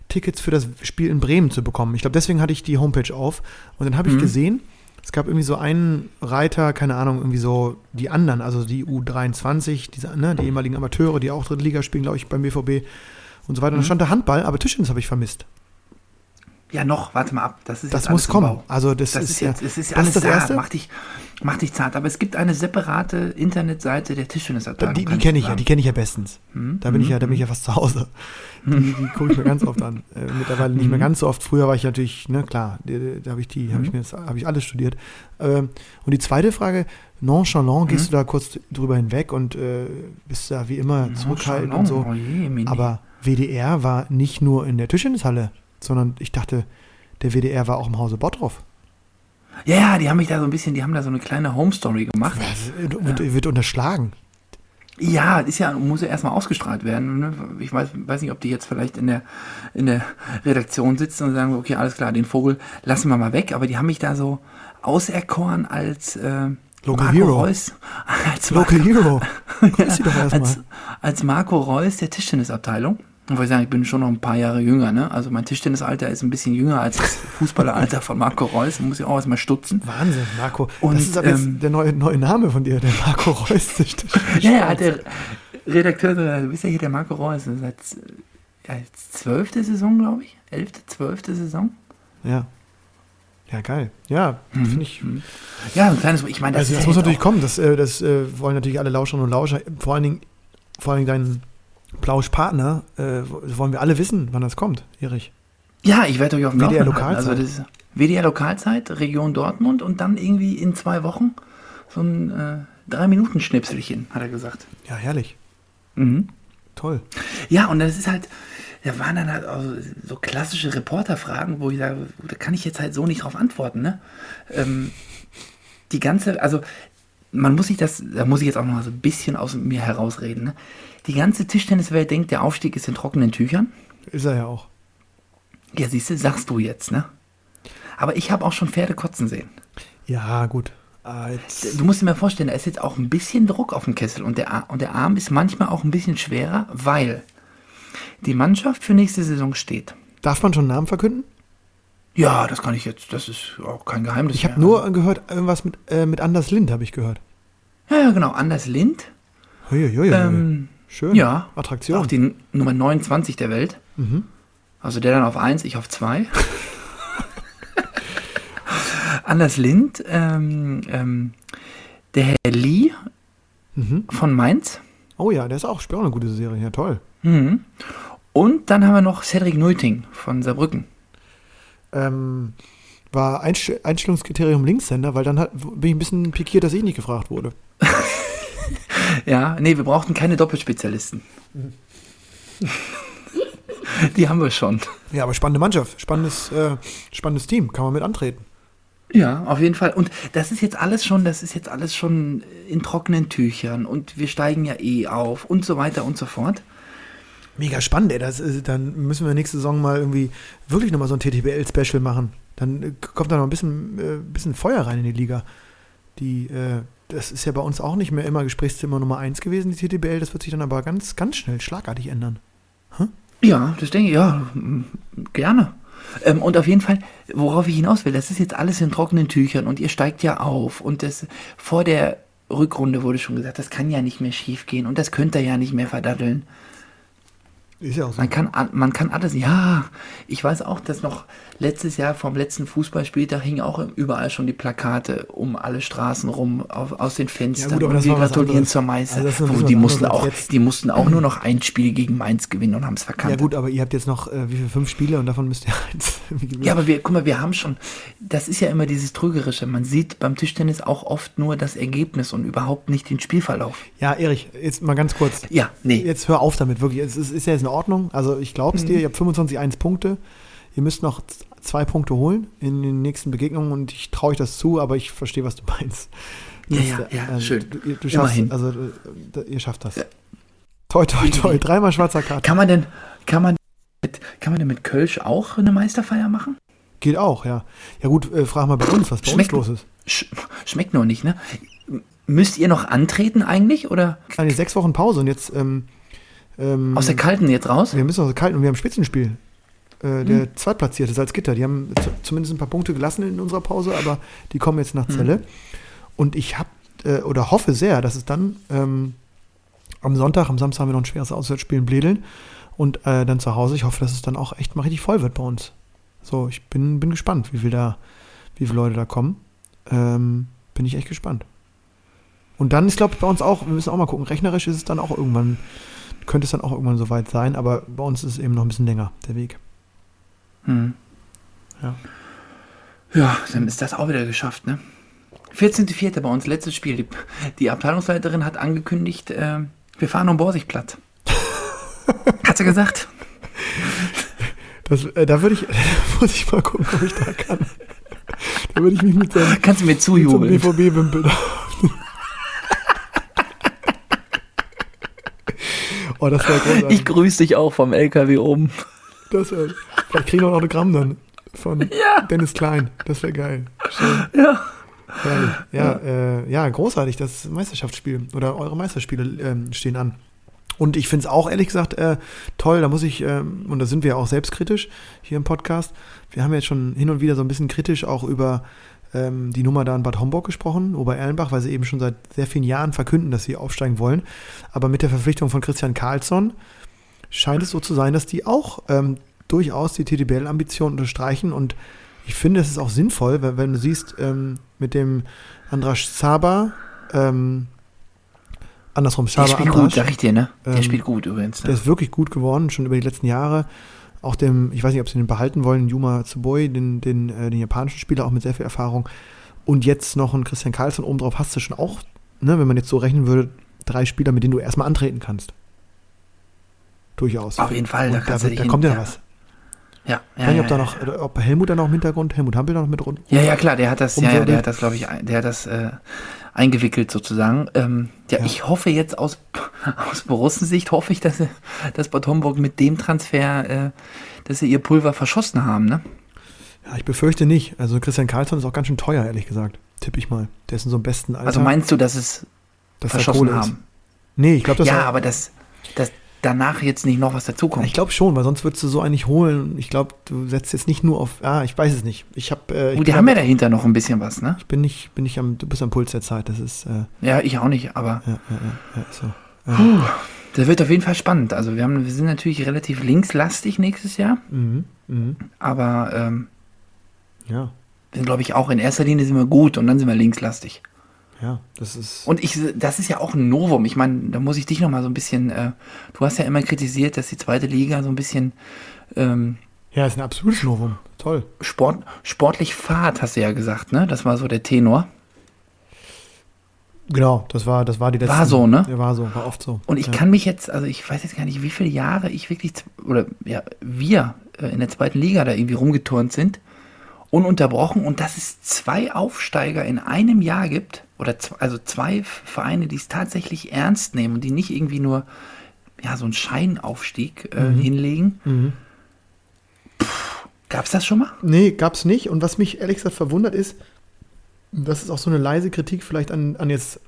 B: Tickets für das Spiel in Bremen zu bekommen. Ich glaube, deswegen hatte ich die Homepage auf. Und dann habe ich
C: Mhm.
B: gesehen, es gab irgendwie so einen Reiter, keine Ahnung, irgendwie so die anderen, also die U23, diese, ne, die ehemaligen Amateure, die auch dritte Liga spielen, glaube ich, beim BVB und so weiter. Und
C: Mhm.
B: da stand da Handball, aber Tischtennis habe ich vermisst.
C: ja, noch, warte mal ab. Das, ist
B: Das muss kommen. Also das,
C: Das
B: ist,
C: ist
B: ja,
C: jetzt, es ist
B: das
C: alles
B: ist das
C: da.
B: Erste.
C: Mach dich, mach dich zart. Aber es gibt eine separate Internetseite der Tischtennisabteilung.
B: die die kenne ich ja, die kenne ich ja bestens.
C: Hm?
B: Da bin ich ja, da bin ich ja fast zu Hause. Die, die gucke ich mir ganz oft an. Äh, mittlerweile nicht mehr
C: Mhm.
B: ganz so oft. Früher war ich natürlich, ne, klar, da, habe ich die, habe ich
C: Mhm.
B: mir habe ich alles studiert. Ähm, und die zweite Frage, nonchalant, gehst du da kurz drüber hinweg und äh, bist da wie immer zurückhaltend und so.
C: Oh je.
B: Aber WDR war nicht nur in der Tischtennishalle, sondern ich dachte, der WDR war auch im Hause Bottroff.
C: Ja, ja, die haben mich da so ein bisschen, die haben da so eine kleine Home Story gemacht.
B: Das wird, wird unterschlagen.
C: Ja, ist ja, muss ja erstmal ausgestrahlt werden. Ne? Ich weiß, weiß nicht, ob die jetzt vielleicht in der, in der Redaktion sitzen und sagen, okay, alles klar, den Vogel lassen wir mal weg. Aber die haben mich da so auserkoren als äh,
B: Local
C: Marco
B: Hero.
C: Reus. Als
B: Local Hero. Grüß
C: ja,
B: sie doch erstmal.
C: als, als Marco Reus der Tischtennisabteilung. Und wollte ich sagen, ich bin schon noch ein paar Jahre jünger, ne? Also mein Tischtennisalter ist ein bisschen jünger als das Fußballeralter von Marco Reus. Da muss ich auch erstmal stutzen.
B: Wahnsinn, Marco.
C: Und,
B: das ist aber jetzt
C: ähm,
B: der neue, neue Name von dir, der Marco Reus.
C: Ja, ja, der Redakteur, so, du bist ja hier der Marco Reus, ne? seit ja, jetzt zwölfte Saison, glaube ich. Elfte, zwölfte Saison.
B: Ja. Ja, geil. Ja,
C: Mhm.
B: finde ich.
C: Ja, ein kleines, ich meine, das,
B: Also das muss
C: jetzt
B: natürlich
C: auch,
B: kommen. Das, äh, das äh, wollen natürlich alle Lauscherinnen und Lauscher. Vor allen Dingen, vor allen Dingen deinen Plausch-Partner. Äh, wollen wir alle wissen, wann das kommt, Erich.
C: Ja, ich werde euch auf dem
B: WDR
C: Laufenden halten. Also
B: Lokalzeit.
C: WDR Lokalzeit, Region Dortmund und dann irgendwie in zwei Wochen so ein äh, Drei-Minuten-Schnipselchen, hat er gesagt.
B: Ja, herrlich.
C: Mhm.
B: Toll.
C: Ja, und das ist halt, da waren dann halt so klassische Reporterfragen, wo ich sage, da kann ich jetzt halt so nicht drauf antworten, ne? Ähm, die ganze, also man muss sich das, da muss ich jetzt auch noch mal so ein bisschen aus mir herausreden, ne? Die ganze Tischtenniswelt denkt, der Aufstieg ist in trockenen Tüchern.
B: Ist er ja auch.
C: Ja, siehst du, sagst du jetzt, ne? Aber ich habe auch schon Pferde kotzen sehen.
B: Ja, gut. Jetzt,
C: Du musst dir mal vorstellen, da ist jetzt auch ein bisschen Druck auf dem Kessel und der, und der Arm ist manchmal auch ein bisschen schwerer, weil die Mannschaft für nächste Saison steht.
B: Darf man schon Namen verkünden?
C: Ja, das kann ich jetzt, das ist auch kein Geheimnis.
B: Ich habe nur gehört, irgendwas mit, äh, mit Anders Lind, habe ich gehört.
C: Ja, genau, Anders Lind.
B: Huiuiui.
C: Ähm,
B: Schön.
C: ja,
B: Attraktion.
C: auch die Nummer 29 der Welt.
B: Mhm.
C: Also der dann auf 1, ich auf 2. Anders Lind, ähm, ähm, der Herr Lee
B: Mhm.
C: von Mainz.
B: Oh ja, der ist auch, spielt auch eine gute Serie. Ja, toll.
C: Mhm. Und dann haben wir noch Cedric Neuting von Saarbrücken.
B: Ähm, war Einst Einstellungskriterium Linkshänder, weil dann hat, bin ich ein bisschen pikiert, dass ich nicht gefragt wurde.
C: Ja, nee, wir brauchten keine Doppelspezialisten. Die haben wir schon.
B: Ja, aber spannende Mannschaft, spannendes, äh, spannendes Team, kann man mit antreten.
C: Ja, auf jeden Fall. Und das ist jetzt alles schon, das ist jetzt alles schon in trockenen Tüchern und wir steigen ja eh auf und so weiter und so fort.
B: Mega spannend, ey. Das, ist- dann müssen wir nächste Saison mal irgendwie wirklich nochmal so ein TTBL-Special machen. Dann äh, kommt da noch ein bisschen, äh, bisschen Feuer rein in die Liga. Die, äh, das ist ja bei uns auch nicht mehr immer Gesprächsthema Nummer 1 gewesen, die TTBL. Das wird sich dann aber ganz, ganz schnell, schlagartig ändern.
C: Ja, das denke ich, ja, gerne. Ähm, und auf jeden Fall, worauf ich hinaus will, das ist jetzt alles in trockenen Tüchern und ihr steigt ja auf und das vor der Rückrunde wurde schon gesagt, das kann ja nicht mehr schief gehen und das könnt ihr ja nicht mehr verdaddeln.
B: So.
C: Man kann, an- man kann alles, ja, ich weiß auch, dass noch letztes Jahr vom letzten Fußballspieltag hingen auch überall schon die Plakate um alle Straßen rum, auf, aus den Fenstern.
B: Ja gut, aber
C: und
B: das
C: wir gratulieren zur Meister.
B: Also das
C: die, mussten auch,
B: jetzt.
C: die mussten auch nur noch ein Spiel gegen Mainz gewinnen und haben es verkannt.
B: Ja gut, aber ihr habt jetzt noch, äh, wie viel, fünf Spiele und davon müsst ihr eins irgendwie gewinnen.
C: Ja, aber wir, guck mal, wir haben schon, das ist ja immer dieses Trügerische. Man sieht beim Tischtennis auch oft nur das Ergebnis und überhaupt nicht den Spielverlauf.
B: Ja, Erich, jetzt mal ganz kurz.
C: Ja, nee.
B: Jetzt hör auf damit, wirklich. Es ist, ist ja jetzt in Ordnung. Also ich glaube
C: Mhm.
B: es dir, ihr habt 25 1 Punkte. Ihr müsst noch zwei Punkte holen in den nächsten Begegnungen und ich traue euch das zu, aber ich verstehe, was du meinst.
C: Ja, ja, ja,
B: also,
C: schön.
B: Du, du schaffst,
C: Immerhin.
B: also äh, da- ihr schafft das. Toi, toi, toi. Dreimal schwarzer Karte.
C: Kann man denn, kann man mit, kann man denn mit Kölsch auch eine Meisterfeier machen?
B: Geht auch, ja. Ja gut, äh, frag mal bei uns, was bei
C: Schmeckt-
B: uns los ist.
C: Sch schmeckt nur nicht, ne? Müsst ihr noch antreten eigentlich oder
B: Eine sechs Wochen Pause und jetzt ähm, ähm,
C: aus der kalten jetzt raus?
B: wir müssen aus der Kalten und wir haben ein Spitzenspiel. Äh,
C: Hm.
B: der Zweitplatzierte Salzgitter, die haben zumindest ein paar Punkte gelassen in unserer Pause, aber die kommen jetzt
C: Hm.
B: nach Celle. Und ich habe äh, oder hoffe sehr, dass es dann ähm, am Sonntag, am Samstag haben wir noch ein schweres Auswärtsspiel in Bledeln und äh, dann zu Hause. Ich hoffe, dass es dann auch echt mal richtig voll wird bei uns. So, ich bin, bin gespannt, wie viel da, wie viele Leute da kommen. Ähm, bin ich echt gespannt. Und dann ist, glaube ich, bei uns auch, wir müssen auch mal gucken, rechnerisch ist es dann auch irgendwann, könnte es dann auch irgendwann soweit sein, aber bei uns ist es eben noch ein bisschen länger, der Weg.
C: Hm.
B: Ja.
C: Ja, dann ist das auch wieder geschafft, ne? 14.04. bei uns, letztes Spiel. Die, die Abteilungsleiterin hat angekündigt, äh, wir fahren um Borsigplatz. hat sie gesagt?
B: Das, äh, da würde ich, muss ich mal gucken, ob ich da kann. Da würde ich mich mit einem,
C: Kannst du mir
B: mit so einem
C: zujubeln?
B: BVB-Wimpel. Oh, das wäre großartig.
C: Ich grüße dich auch vom LKW oben.
B: Das wär, vielleicht kriegen wir ein Autogramm dann von
C: Ja.
B: Dennis Klein. Das wäre geil. Schön.
C: Ja.
B: Herrlich. Ja, äh, ja, großartig. Das Meisterschaftsspiel oder eure Meisterspiele ähm, stehen an. Und ich finde es auch ehrlich gesagt äh, toll, da muss ich, ähm, und da sind wir auch selbstkritisch hier im Podcast. Wir haben jetzt schon hin und wieder so ein bisschen kritisch auch über ähm, die Nummer da in Bad Homburg gesprochen, Ober-Erlenbach, weil sie eben schon seit sehr vielen Jahren verkünden, dass sie aufsteigen wollen. Aber mit der Verpflichtung von Christian Karlsson scheint es so zu sein, dass die auch ähm, durchaus die TTBL-Ambitionen unterstreichen und ich finde, es ist auch sinnvoll, wenn, wenn du siehst, ähm, mit dem Andras Saba, ähm, andersrum,
C: Der
B: Saba
C: spielt
B: Andras,
C: gut, sag ich dir, ne? Der
B: Ähm,
C: spielt gut übrigens.
B: der
C: Ne?
B: ist wirklich gut geworden, schon über die letzten Jahre. Auch dem, ich weiß nicht, ob sie den behalten wollen, Yuma Tsuboi, den, den, äh, den japanischen Spieler, auch mit sehr viel Erfahrung. Und jetzt noch einen Christian Karlsson obendrauf hast du schon auch, ne, wenn man jetzt so rechnen würde, drei Spieler, mit denen du erstmal antreten kannst. Durchaus.
C: Auf jeden Fall, da
B: da,
C: du dich
B: da kommt ja
C: ja.
B: was.
C: Ja,
B: Ich
C: ja,
B: weiß nicht, ob da noch, ob Helmut da noch im Hintergrund, Helmut Hampel da noch mit rund.
C: Ja, ja, klar, der hat das, ja, ja, der hat das, glaube ich, der hat das äh, eingewickelt sozusagen. Ähm, ja,
B: Ja.
C: ich hoffe jetzt aus, aus Borussensicht, hoffe ich, dass, dass Bad Homburg mit dem Transfer, äh, dass sie ihr Pulver verschossen haben, ne?
B: Ja, ich befürchte nicht. Also Christian Karlsson ist auch ganz schön teuer, ehrlich gesagt. Tipp ich mal. Der ist in so einem besten Alter.
C: Also meinst du, dass es
B: dass da
C: verschossen
B: ist.
C: haben?
B: Nee, ich glaube, das
C: ja, aber das, das, danach jetzt nicht noch was dazukommt.
B: Ich glaube schon, weil sonst würdest du so eigentlich holen. Ich glaube, du setzt jetzt nicht nur auf. Ah, ich weiß es nicht. Ich habe. Äh,
C: Gut, die
B: bin
C: haben ja dahinter noch ein bisschen was, ne?
B: Ich bin nicht, bin nicht am. Du bist am Puls der Zeit. Das ist. Äh,
C: Ja, ich auch nicht, aber
B: ja, ja, ja, ja, so.
C: das wird auf jeden Fall spannend. Also wir, haben, wir sind natürlich relativ linkslastig nächstes Jahr,
B: Mhm, mhm,
C: aber ähm,
B: ja,
C: wir sind, glaube ich, auch in erster Linie sind wir gut und dann sind wir linkslastig.
B: Ja, das ist.
C: Und ich, das ist ja auch ein Novum. Ich meine, da muss ich dich noch mal so ein bisschen, äh, du hast ja immer kritisiert, dass die zweite Liga so ein bisschen ähm,
B: Ja, ist ein absolutes Novum. Toll.
C: Sport, sportlich fad, hast du ja gesagt, ne? Das war so der Tenor.
B: Genau, das war, das war die letzte.
C: War so, ne?
B: Ja, war so, war oft so.
C: Und ich
B: ja.
C: kann mich jetzt, also ich weiß jetzt gar nicht, wie viele Jahre ich wirklich, oder ja, wir äh, in der zweiten Liga da irgendwie rumgeturnt sind, ununterbrochen und dass es zwei Aufsteiger in einem Jahr gibt, oder also zwei Vereine, die es tatsächlich ernst nehmen und die nicht irgendwie nur ja, so einen Scheinaufstieg äh,
B: Mhm.
C: hinlegen. Gab es das schon mal?
B: Nee, gab's nicht. Und was mich ehrlich gesagt verwundert ist, das ist auch so eine leise Kritik vielleicht an, an jetzt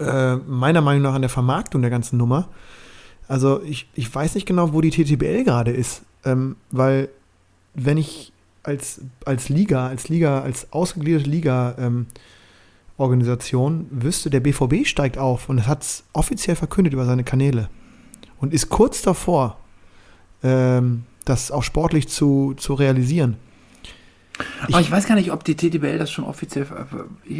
B: äh, meiner Meinung nach an der Vermarktung der ganzen Nummer. Also ich, ich weiß nicht genau, wo die TTBL gerade ist, ähm, weil wenn ich als, als Liga, als Liga, als ausgegliederte Liga ähm, Organisation wüsste, der BVB steigt auf und hat es offiziell verkündet über seine Kanäle und ist kurz davor, ähm, das auch sportlich zu, zu realisieren.
C: Aber ich weiß gar nicht, ob die TTBL das schon offiziell,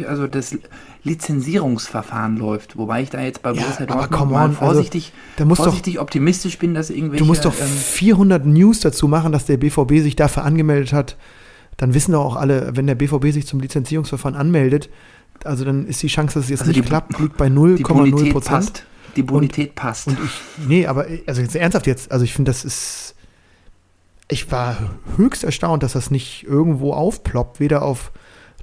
C: also das Lizenzierungsverfahren läuft. Wobei ich da jetzt bei
B: Ja,
C: Borussia Dortmund mal
B: on, also,
C: vorsichtig,
B: doch-
C: vorsichtig optimistisch bin, dass irgendwelche...
B: Du musst doch
C: ähm,
B: 400 News dazu machen, dass der BVB sich dafür angemeldet hat. Dann wissen doch auch alle, wenn der BVB sich zum Lizenzierungsverfahren anmeldet, also dann ist die Chance, dass es jetzt
C: Also
B: nicht
C: die-
B: klappt, liegt bei
C: die
B: 0,0
C: Bonität
B: Prozent.
C: passt. Die Bonität passt.
B: Und ich, nee, aber also jetzt ernsthaft jetzt, also ich finde, das ist, ich war höchst erstaunt, dass das nicht irgendwo aufploppt, weder auf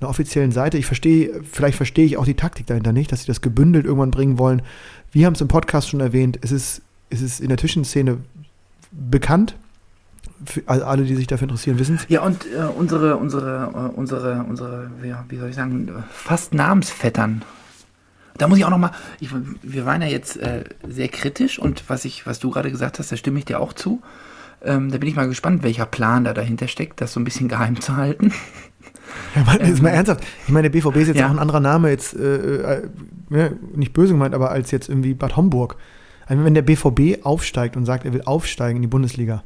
B: einer offiziellen Seite. Ich verstehe, vielleicht verstehe ich auch die Taktik dahinter nicht, dass sie das gebündelt irgendwann bringen wollen. Wir haben es im Podcast schon erwähnt, es ist, es ist in der Zwischenszene bekannt. Für all- alle, die sich dafür interessieren, wissen es.
C: Ja, und äh, unsere, unsere, äh, unsere, unsere, ja, wie soll ich sagen, fast Namensvettern. Da muss ich auch noch mal, ich, wir waren ja jetzt äh, sehr kritisch und was ich, was du gerade gesagt hast, da stimme ich dir auch zu. Ähm, da bin ich mal gespannt, welcher Plan da dahinter steckt, das so ein bisschen geheim zu halten.
B: Ja, man, ist mal ernsthaft. Ich meine, der BVB ist jetzt
C: Ja.
B: auch ein anderer Name, jetzt äh, äh, ja, nicht böse gemeint, aber als jetzt irgendwie Bad Homburg. Also wenn der BVB aufsteigt und sagt, er will aufsteigen in die Bundesliga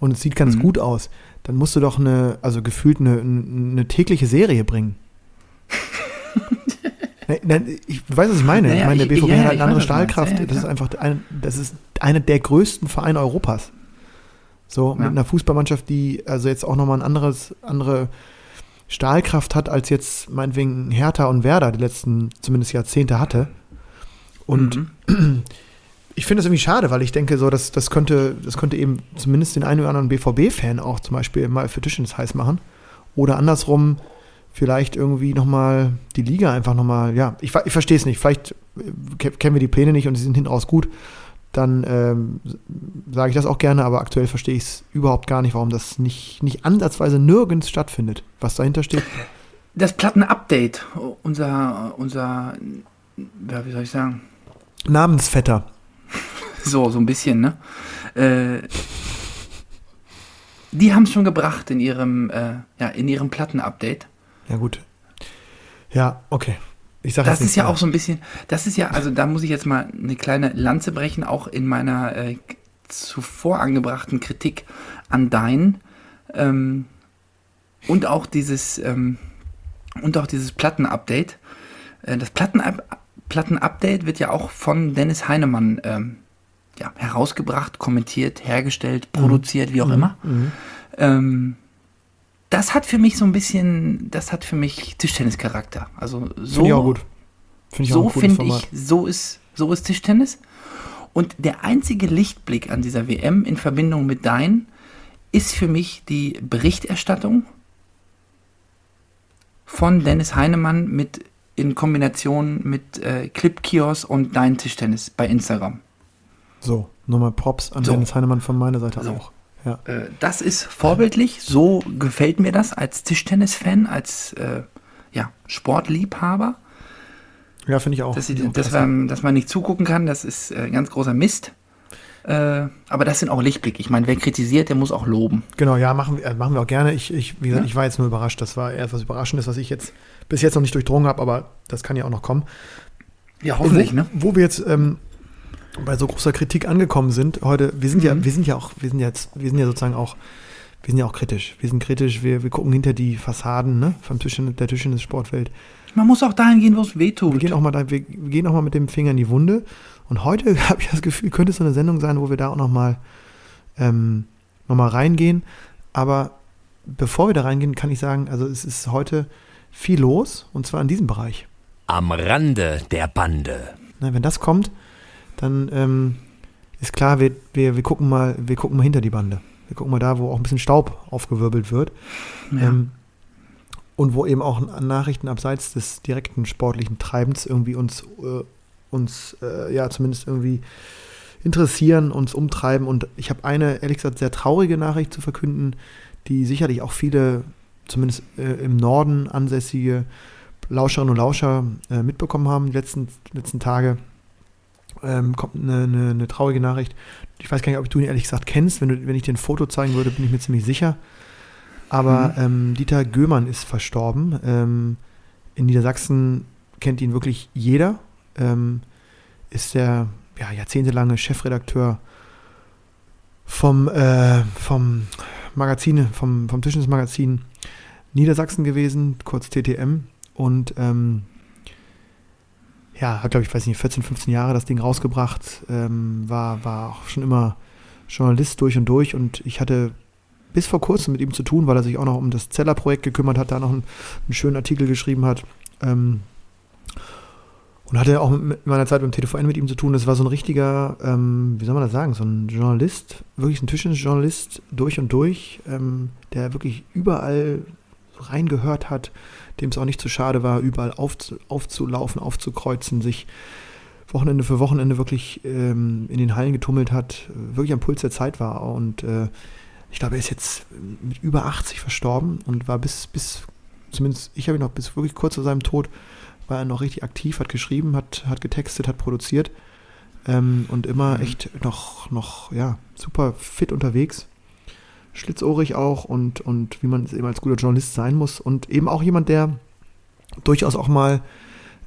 B: und es sieht ganz
C: Mhm.
B: gut aus, dann musst du doch eine, also gefühlt eine, eine tägliche Serie bringen. Nein, nein, ich weiß, was ich meine.
C: Naja,
B: ich meine, der
C: ich-
B: BVB
C: ja,
B: hat
C: ja,
B: halt
C: ich
B: eine andere
C: meinst.
B: Stahlkraft.
C: Ja,
B: das ist einfach ein, das ist einer der größten Vereine Europas. So, mit
C: Ja.
B: einer Fußballmannschaft, die also jetzt auch nochmal ein anderes, andere Stahlkraft hat, als jetzt meinetwegen Hertha und Werder die letzten zumindest Jahrzehnte hatte. Und
C: Mhm.
B: ich finde das irgendwie schade, weil ich denke, so, das, das, könnte, das könnte eben zumindest den einen oder anderen BVB-Fan auch zum Beispiel mal für Tischens heiß machen. Oder andersrum, vielleicht irgendwie nochmal die Liga einfach nochmal, ja, ich, ich verstehe es nicht. Vielleicht äh, ke- kennen wir die Pläne nicht und sie sind hinten raus gut. Dann ähm, sage ich das auch gerne, aber aktuell verstehe ich es überhaupt gar nicht, warum das nicht, nicht ansatzweise nirgends stattfindet. Was dahinter steht,
C: Das Plattenupdate, unser, unser, wie soll ich sagen,
B: Namensvetter.
C: so, so ein bisschen, ne? Äh, die haben es schon gebracht in ihrem, äh, ja, in ihrem Plattenupdate.
B: Ja, gut. Ja, okay.
C: Das ist ja auch so ein bisschen, das ist ja, also da muss ich jetzt mal eine kleine Lanze brechen, auch in meiner äh, zuvor angebrachten Kritik an Dein ähm, und auch dieses ähm, und auch dieses Plattenupdate. Äh, das Plattenupdate Plattenupdate wird ja auch von Dennis Heinemann ähm, ja, herausgebracht, kommentiert, hergestellt, produziert, wie auch immer.
B: Mhm.
C: Das hat für mich so ein bisschen, das hat für mich Tischtennis-Charakter. Also so,
B: Finde ich auch gut. Finde ich
C: so finde ich, so ist, so ist Tischtennis. Und der einzige Lichtblick an dieser WM in Verbindung mit Dein ist für mich die Berichterstattung von Dennis Heinemann mit in Kombination mit äh, Clip-Kiosk und Dein Tischtennis bei Instagram.
B: So, nochmal Props an
C: So.
B: Dennis Heinemann von meiner Seite
C: So.
B: auch. Ja.
C: Äh, das ist vorbildlich, so gefällt mir das als Tischtennis-Fan, als äh, ja, Sportliebhaber.
B: Ja, finde ich auch.
C: Dass, sie, dass, man, dass man nicht zugucken kann, das ist äh, ganz großer Mist. Äh, aber das sind auch Lichtblicke. Ich meine, wer kritisiert, der muss auch loben.
B: Genau, ja, machen wir, machen wir auch gerne. Ich, ich, wie gesagt,
C: Ja.
B: ich war jetzt nur überrascht. Das war etwas Überraschendes, was ich jetzt bis jetzt noch nicht durchdrungen habe, aber das kann ja auch noch kommen.
C: Ja, hoffentlich,
B: wo,
C: ne?
B: Wo wir jetzt ähm, bei so großer Kritik angekommen sind heute, wir sind ja,
C: Mhm.
B: wir sind ja auch, wir sind jetzt, wir sind ja sozusagen auch, wir sind ja auch kritisch. Wir sind kritisch, wir, wir gucken hinter die Fassaden, ne, vom Tischchen, der Tischtennis Sportwelt.
C: Man muss auch dahin gehen, wo es weh
B: Wir gehen auch mal da, wir, gehen auch mal mit dem Finger in die Wunde. Und heute habe ich das Gefühl, könnte es so eine Sendung sein, wo wir da auch noch mal, ähm, noch mal reingehen. Aber bevor wir da reingehen, kann ich sagen, also es ist heute viel los und zwar in diesem Bereich.
D: Am Rande der Bande.
B: Ne, wenn das kommt, dann ähm, ist klar, wir, wir, wir, gucken mal, wir gucken mal hinter die Bande. Wir gucken mal da, wo auch ein bisschen Staub aufgewirbelt wird.
C: Ja.
B: Ähm, und wo eben auch Nachrichten abseits des direkten sportlichen Treibens irgendwie uns, äh, uns äh, ja zumindest irgendwie interessieren, uns umtreiben. Und ich habe eine, ehrlich gesagt, sehr traurige Nachricht zu verkünden, die sicherlich auch viele, zumindest äh, im Norden ansässige Lauscherinnen und Lauscher äh, mitbekommen haben, die letzten, letzten Tage. Ähm, kommt eine, eine, eine traurige Nachricht. Ich weiß gar nicht, ob du ihn ehrlich gesagt kennst. Wenn, du, wenn ich dir ein Foto zeigen würde, bin ich mir ziemlich sicher. Aber ähm, Dieter Göhmann ist verstorben. Ähm, in Niedersachsen kennt ihn wirklich jeder. Ähm, ist der ja, jahrzehntelange Chefredakteur vom, äh, vom Magazin, vom, vom Tischtennis-Magazin Niedersachsen gewesen, kurz TTM. Und ähm, ja, hat, glaube ich, weiß nicht, 14, 15 Jahre das Ding rausgebracht. Ähm, war, war auch schon immer Journalist durch und durch. Und ich hatte bis vor kurzem mit ihm zu tun, weil er sich auch noch um das Zeller-Projekt gekümmert hat, da noch einen, einen schönen Artikel geschrieben hat. Ähm, und hatte auch in meiner Zeit beim TVN mit ihm zu tun. Das war so ein richtiger, ähm, wie soll man das sagen, so ein Journalist, wirklich ein Tischtennis-Journalist durch und durch, ähm, der wirklich überall reingehört hat, dem es auch nicht zu schade war, überall auf, aufzulaufen, aufzukreuzen, sich Wochenende für Wochenende wirklich ähm, in den Hallen getummelt hat, wirklich am Puls der Zeit war. Und äh, ich glaube, er ist jetzt mit über 80 verstorben und war bis, bis zumindest, ich habe ihn noch bis wirklich kurz vor seinem Tod, war er noch richtig aktiv, hat geschrieben, hat, hat getextet, hat produziert ähm, und immer echt noch, noch, ja, super fit unterwegs. Schlitzohrig auch und, und wie man es eben als guter Journalist sein muss und eben auch jemand, der durchaus auch mal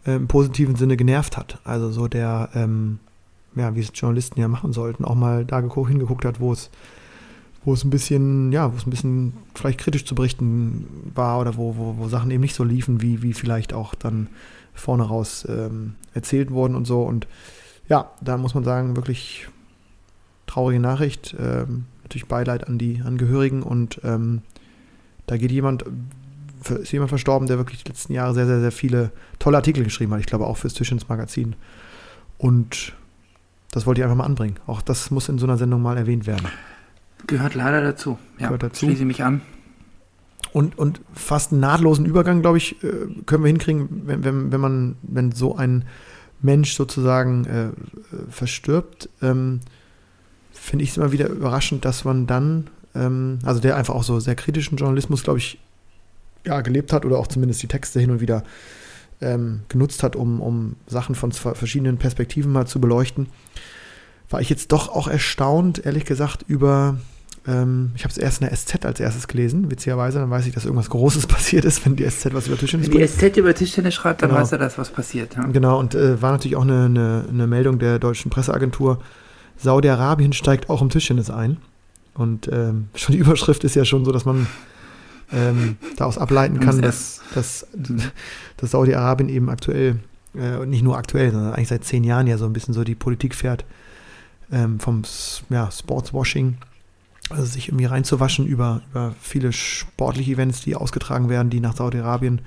B: äh, im positiven Sinne genervt hat. Also so der, ähm, ja, wie es Journalisten ja machen sollten, auch mal da geguckt, hingeguckt hat, wo es wo es ein bisschen, ja, wo es ein bisschen vielleicht kritisch zu berichten war oder wo, wo, wo Sachen eben nicht so liefen, wie, wie vielleicht auch dann vorne raus ähm, erzählt wurden und so. Und ja, da muss man sagen, wirklich traurige Nachricht. Ähm, natürlich Beileid an die Angehörigen und ähm, da geht jemand, ist jemand verstorben, der wirklich die letzten Jahre sehr, sehr, sehr viele tolle Artikel geschrieben hat. Ich glaube auch fürs Tischens Magazin. Und das wollte ich einfach mal anbringen. Auch das muss in so einer Sendung mal erwähnt werden.
C: Gehört leider dazu. Ja,
B: Gehört dazu.
C: Schließe mich an.
B: Und, und fast einen nahtlosen Übergang, glaube ich, äh, können wir hinkriegen, wenn, wenn, wenn man, wenn so ein Mensch sozusagen äh, äh, verstirbt, ähm, finde ich es immer wieder überraschend, dass man dann, ähm, also der einfach auch so sehr kritischen Journalismus, glaube ich, ja, gelebt hat oder auch zumindest die Texte hin und wieder ähm, genutzt hat, um, um Sachen von verschiedenen Perspektiven mal zu beleuchten, war ich jetzt doch auch erstaunt, ehrlich gesagt, über ähm, ich habe es erst in der SZ als erstes gelesen, witzigerweise. Dann weiß ich, dass irgendwas Großes passiert ist, wenn die SZ was über Tischtennis
C: Wenn die SZ über Tischtennis schreibt, dann
B: Genau.
C: weiß er, dass was passiert. Ja?
B: Genau, und äh, war natürlich auch eine, eine, eine Meldung der deutschen Presseagentur. Saudi-Arabien steigt auch im Tischtennis ein. Und ähm, schon die Überschrift ist ja schon so, dass man ähm, daraus ableiten kann, dass, dass, dass Saudi-Arabien eben aktuell, äh, und nicht nur aktuell, sondern eigentlich seit zehn Jahren ja so ein bisschen so die Politik fährt ähm, vom ja, Sportswashing. Also sich irgendwie reinzuwaschen über, über viele sportliche Events, die ausgetragen werden, die nach Saudi-Arabien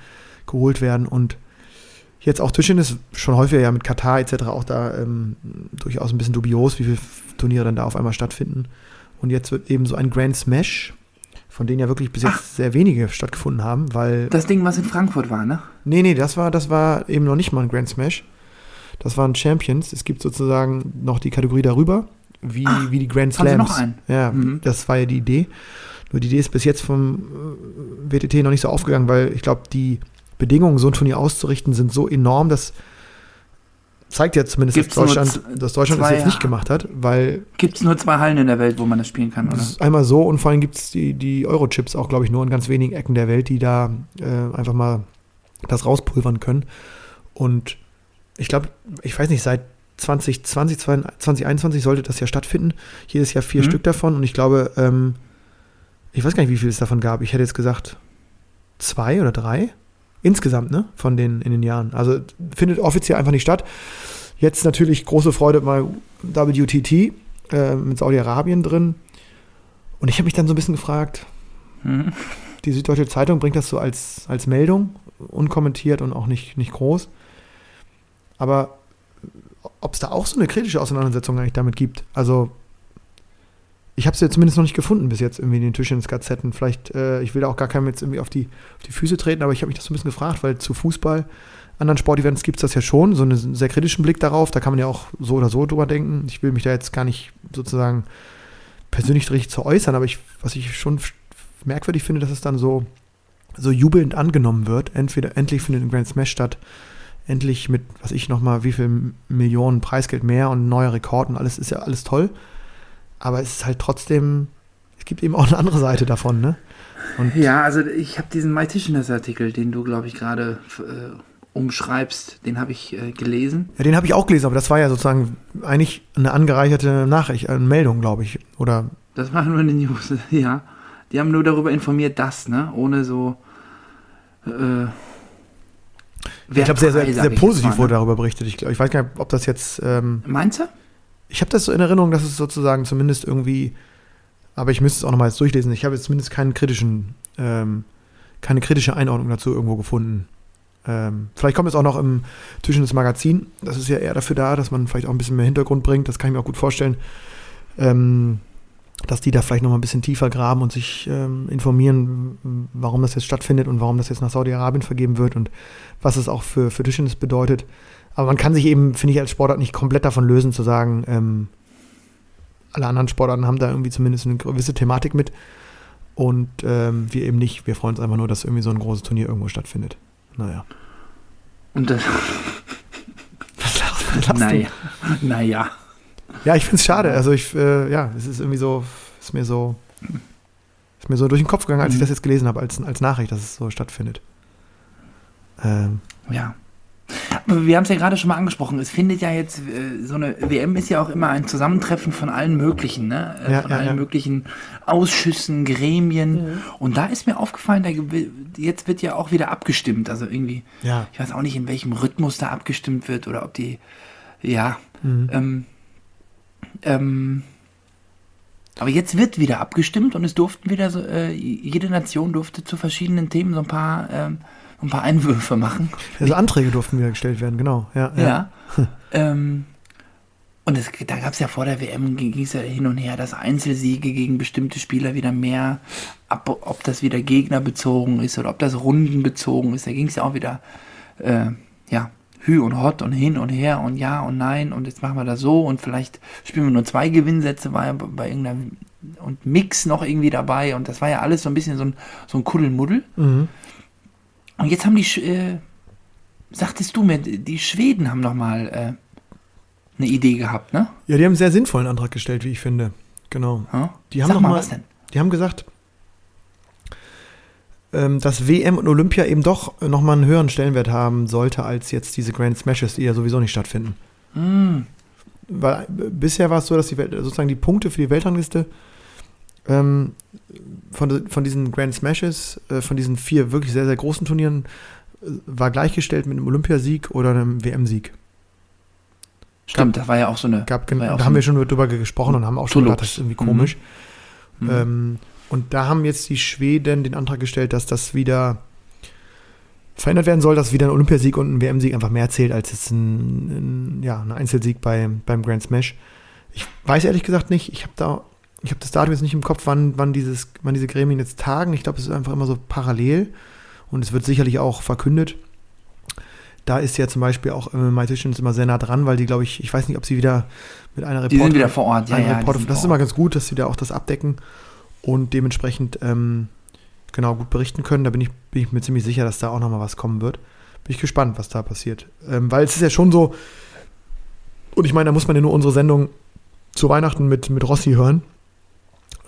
B: geholt werden und jetzt auch Tischtennis schon häufiger ja mit Katar etc. auch da ähm, durchaus ein bisschen dubios, wie viele Turniere dann da auf einmal stattfinden. Und jetzt wird eben so ein Grand Smash, von denen ja wirklich bis jetzt
C: Ach.
B: sehr wenige stattgefunden haben, weil
C: Das Ding, was in Frankfurt war, ne?
B: Nee, nee, das war, das war eben noch nicht mal ein Grand Smash. Das waren Champions. Es gibt sozusagen noch die Kategorie darüber, wie,
C: Ah,
B: wie die Grand Slams.
C: noch einen?
B: Ja,
C: Mhm.
B: das war ja die Idee. Nur die Idee ist bis jetzt vom äh, WTT noch nicht so aufgegangen, weil ich glaube, die Bedingungen, so ein Turnier auszurichten, sind so enorm, dass zeigt ja zumindest, dass Deutschland, dass Deutschland es jetzt nicht gemacht hat, weil
C: Gibt es nur zwei Hallen in der Welt, wo man das spielen kann, oder?
B: einmal so und vor allem gibt es die, die Euro-Chips auch, glaube ich, nur in ganz wenigen Ecken der Welt, die da äh, einfach mal das rauspulvern können. Und ich glaube, ich weiß nicht, seit 2020, 2021 sollte das ja stattfinden. Jedes Jahr vier
C: Mhm.
B: Stück davon. Und ich glaube, ähm, ich weiß gar nicht, wie viel es davon gab. Ich hätte jetzt gesagt zwei oder drei. Insgesamt, ne? Von den in den Jahren. Also findet offiziell einfach nicht statt. Jetzt natürlich große Freude mal WTT äh, mit Saudi-Arabien drin. Und ich habe mich dann so ein bisschen gefragt,
C: Mhm.
B: die Süddeutsche Zeitung bringt das so als, als Meldung, unkommentiert und auch nicht, nicht groß. Aber ob es da auch so eine kritische Auseinandersetzung eigentlich damit gibt, also ich habe es ja zumindest noch nicht gefunden bis jetzt irgendwie in den Tischtennis-Gazetten. Vielleicht, äh, ich will da auch gar keinem jetzt irgendwie auf die, auf die Füße treten, aber ich habe mich das so ein bisschen gefragt, weil zu Fußball, anderen Sportevents gibt es das ja schon, so einen sehr kritischen Blick darauf. Da kann man ja auch so oder so drüber denken. Ich will mich da jetzt gar nicht sozusagen persönlich richtig zu äußern, aber ich, was ich schon merkwürdig finde, dass es dann so, so jubelnd angenommen wird. Entweder endlich findet ein Grand Smash statt, endlich mit, was ich nochmal, wie viel Millionen Preisgeld mehr und neuer Rekord und alles ist ja alles toll. Aber es ist halt trotzdem, es gibt eben auch eine andere Seite davon, ne? Und
C: Ja, also ich habe diesen My Tischness-Artikel, den du, glaube ich, gerade äh, umschreibst, den habe ich äh, gelesen.
B: Ja, den habe ich auch gelesen, aber das war ja sozusagen eigentlich eine angereicherte Nachricht, eine Meldung, glaube ich. Oder
C: Das war nur eine News, ja. Die haben nur darüber informiert, dass, ne? Ohne so. Äh,
B: ich glaube, sehr, sehr, sehr positiv wurde
C: ne?
B: darüber berichtet. Ich, glaub, ich weiß gar nicht, ob das jetzt. Ähm,
C: Meinst du?
B: Ich habe das so in Erinnerung, dass es sozusagen zumindest irgendwie. Aber ich müsste es auch nochmal durchlesen. Ich habe jetzt zumindest keinen kritischen, ähm, keine kritische Einordnung dazu irgendwo gefunden. Ähm, vielleicht kommt es auch noch im zwischen das Magazin. Das ist ja eher dafür da, dass man vielleicht auch ein bisschen mehr Hintergrund bringt. Das kann ich mir auch gut vorstellen. Ähm, dass die da vielleicht noch mal ein bisschen tiefer graben und sich ähm, informieren, warum das jetzt stattfindet und warum das jetzt nach Saudi-Arabien vergeben wird und was es auch für, für Tischtennis bedeutet. Aber man kann sich eben, finde ich, als Sportart nicht komplett davon lösen, zu sagen, ähm, alle anderen Sportarten haben da irgendwie zumindest eine gewisse Thematik mit und ähm, wir eben nicht. Wir freuen uns einfach nur, dass irgendwie so ein großes Turnier irgendwo stattfindet. Naja.
C: Und das,
B: Was lachst du?
C: Naja. naja.
B: Ja, ich finde es schade. Also ich, äh, ja, es ist irgendwie so, ist mir so, ist mir so durch den Kopf gegangen, als ich
C: Mhm.
B: das jetzt gelesen habe, als, als Nachricht, dass es so stattfindet. Ähm,
C: Ja. Aber wir haben es ja gerade schon mal angesprochen. Es findet ja jetzt, äh, so eine WM ist ja auch immer ein Zusammentreffen von allen möglichen, ne? Äh,
B: Ja,
C: von
B: ja,
C: allen
B: ja.
C: möglichen Ausschüssen, Gremien. Und da ist mir aufgefallen, da, jetzt wird ja auch wieder abgestimmt. Also irgendwie,
B: ja.
C: ich weiß auch nicht, in welchem Rhythmus da abgestimmt wird oder ob die, ja,
B: Mhm.
C: ähm, ähm, aber jetzt wird wieder abgestimmt und es durften wieder so, äh, jede Nation durfte zu verschiedenen Themen so ein paar, ähm, ein paar Einwürfe machen.
B: Also Anträge durften wieder gestellt werden, genau. Ja, ja.
C: Ja. ähm, und es, da gab es ja vor der WM, ging es ja hin und her, dass Einzelsiege gegen bestimmte Spieler wieder mehr, ab, ob das wieder gegnerbezogen ist oder ob das rundenbezogen ist. Da ging es ja auch wieder, äh, ja, Hü und Hot und hin und her und ja und nein und jetzt machen wir das so und vielleicht spielen wir nur zwei Gewinnsätze, war ja bei, bei irgendeiner und Mix noch irgendwie dabei und das war ja alles so ein bisschen so ein, so ein Kuddelmuddel.
B: Mhm.
C: Und jetzt haben die, Sch- äh, sagtest du mir, die Schweden haben noch mal äh, eine Idee gehabt, ne?
B: ja, die haben einen sehr sinnvollen Antrag gestellt, wie ich finde. Genau.
C: Ja?
B: Die haben
C: Sag
B: noch
C: mal,
B: mal-
C: was denn?
B: Die haben gesagt, ähm, dass WM und Olympia eben doch nochmal einen höheren Stellenwert haben sollte, als jetzt diese Grand Smashes, die ja sowieso nicht stattfinden.
C: Hm,
B: Weil äh, bisher war es so, dass die Welt, sozusagen die Punkte für die Weltrangliste ähm, von, von diesen Grand Smashes, äh, von diesen vier wirklich sehr, sehr großen Turnieren, äh, war gleichgestellt mit einem Olympiasieg oder einem WM-Sieg.
C: stimmt, das war ja auch so eine.
B: Gab,
C: war ja
B: da haben
C: so
B: wir schon drüber gesprochen und haben auch schon
C: Tulux.
B: gedacht, das ist irgendwie komisch.
C: Mhm.
B: Ähm, und da haben jetzt die Schweden den Antrag gestellt, dass das wieder verändert werden soll, dass wieder ein Olympiasieg und ein WM-Sieg einfach mehr zählt als jetzt ein, ein, ja, ein Einzelsieg bei, beim Grand Smash. Ich weiß ehrlich gesagt nicht, ich habe da, ich habe das Datum jetzt nicht im Kopf, wann, wann, dieses, wann diese Gremien jetzt tagen. Ich glaube, es ist einfach immer so parallel und es wird sicherlich auch verkündet. Da ist ja zum Beispiel auch äh, My Tischens immer sehr nah dran, weil die, glaube ich, ich weiß nicht, ob sie wieder mit einer
C: die sind wieder vor Ort, ja, ja. die
B: Report,
C: sind
B: das ist immer ganz gut, dass sie da auch das abdecken und dementsprechend ähm, genau gut berichten können. Da bin ich, bin ich mir ziemlich sicher, dass da auch nochmal was kommen wird. Bin ich gespannt, was da passiert. Ähm, weil es ist ja schon so, Und ich meine, da muss man ja nur unsere Sendung zu Weihnachten mit, mit Rossi hören.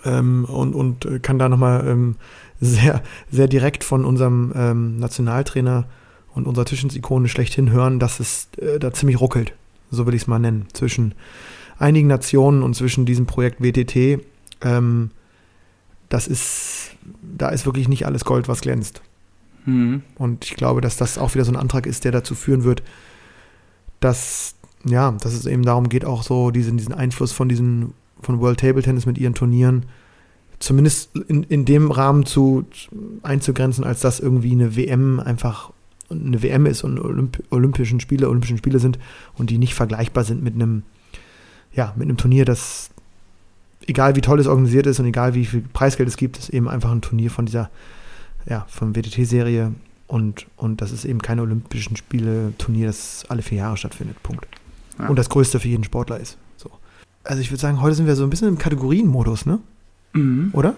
B: Ähm, und, und äh, kann da nochmal ähm, sehr, sehr direkt von unserem ähm, Nationaltrainer und unserer Tischensikone schlechthin hören, dass es äh, da ziemlich ruckelt. So will ich es mal nennen. Zwischen einigen Nationen und zwischen diesem Projekt WTT. Ähm, das ist, da ist wirklich nicht alles Gold, was glänzt.
C: Mhm.
B: Und ich glaube, dass das auch wieder so ein Antrag ist, der dazu führen wird, dass, ja, dass es eben darum geht, auch so diesen, diesen Einfluss von diesen, von World Table Tennis mit ihren Turnieren zumindest in, in dem Rahmen zu, einzugrenzen, als dass irgendwie eine WM einfach eine WM ist und Olymp Olympischen Spiele, Olympischen Spiele sind und die nicht vergleichbar sind mit einem, ja, mit einem Turnier, das egal wie toll es organisiert ist und egal wie viel Preisgeld es gibt, ist eben einfach ein Turnier von dieser, ja, von WTT-Serie und, und das ist eben kein Olympischen Spiele-Turnier, das alle vier Jahre stattfindet. Punkt.
C: Ja.
B: Und das größte für jeden Sportler ist. So. Also ich würde sagen, heute sind wir so ein bisschen im Kategorienmodus, ne?
C: Mhm.
B: Oder?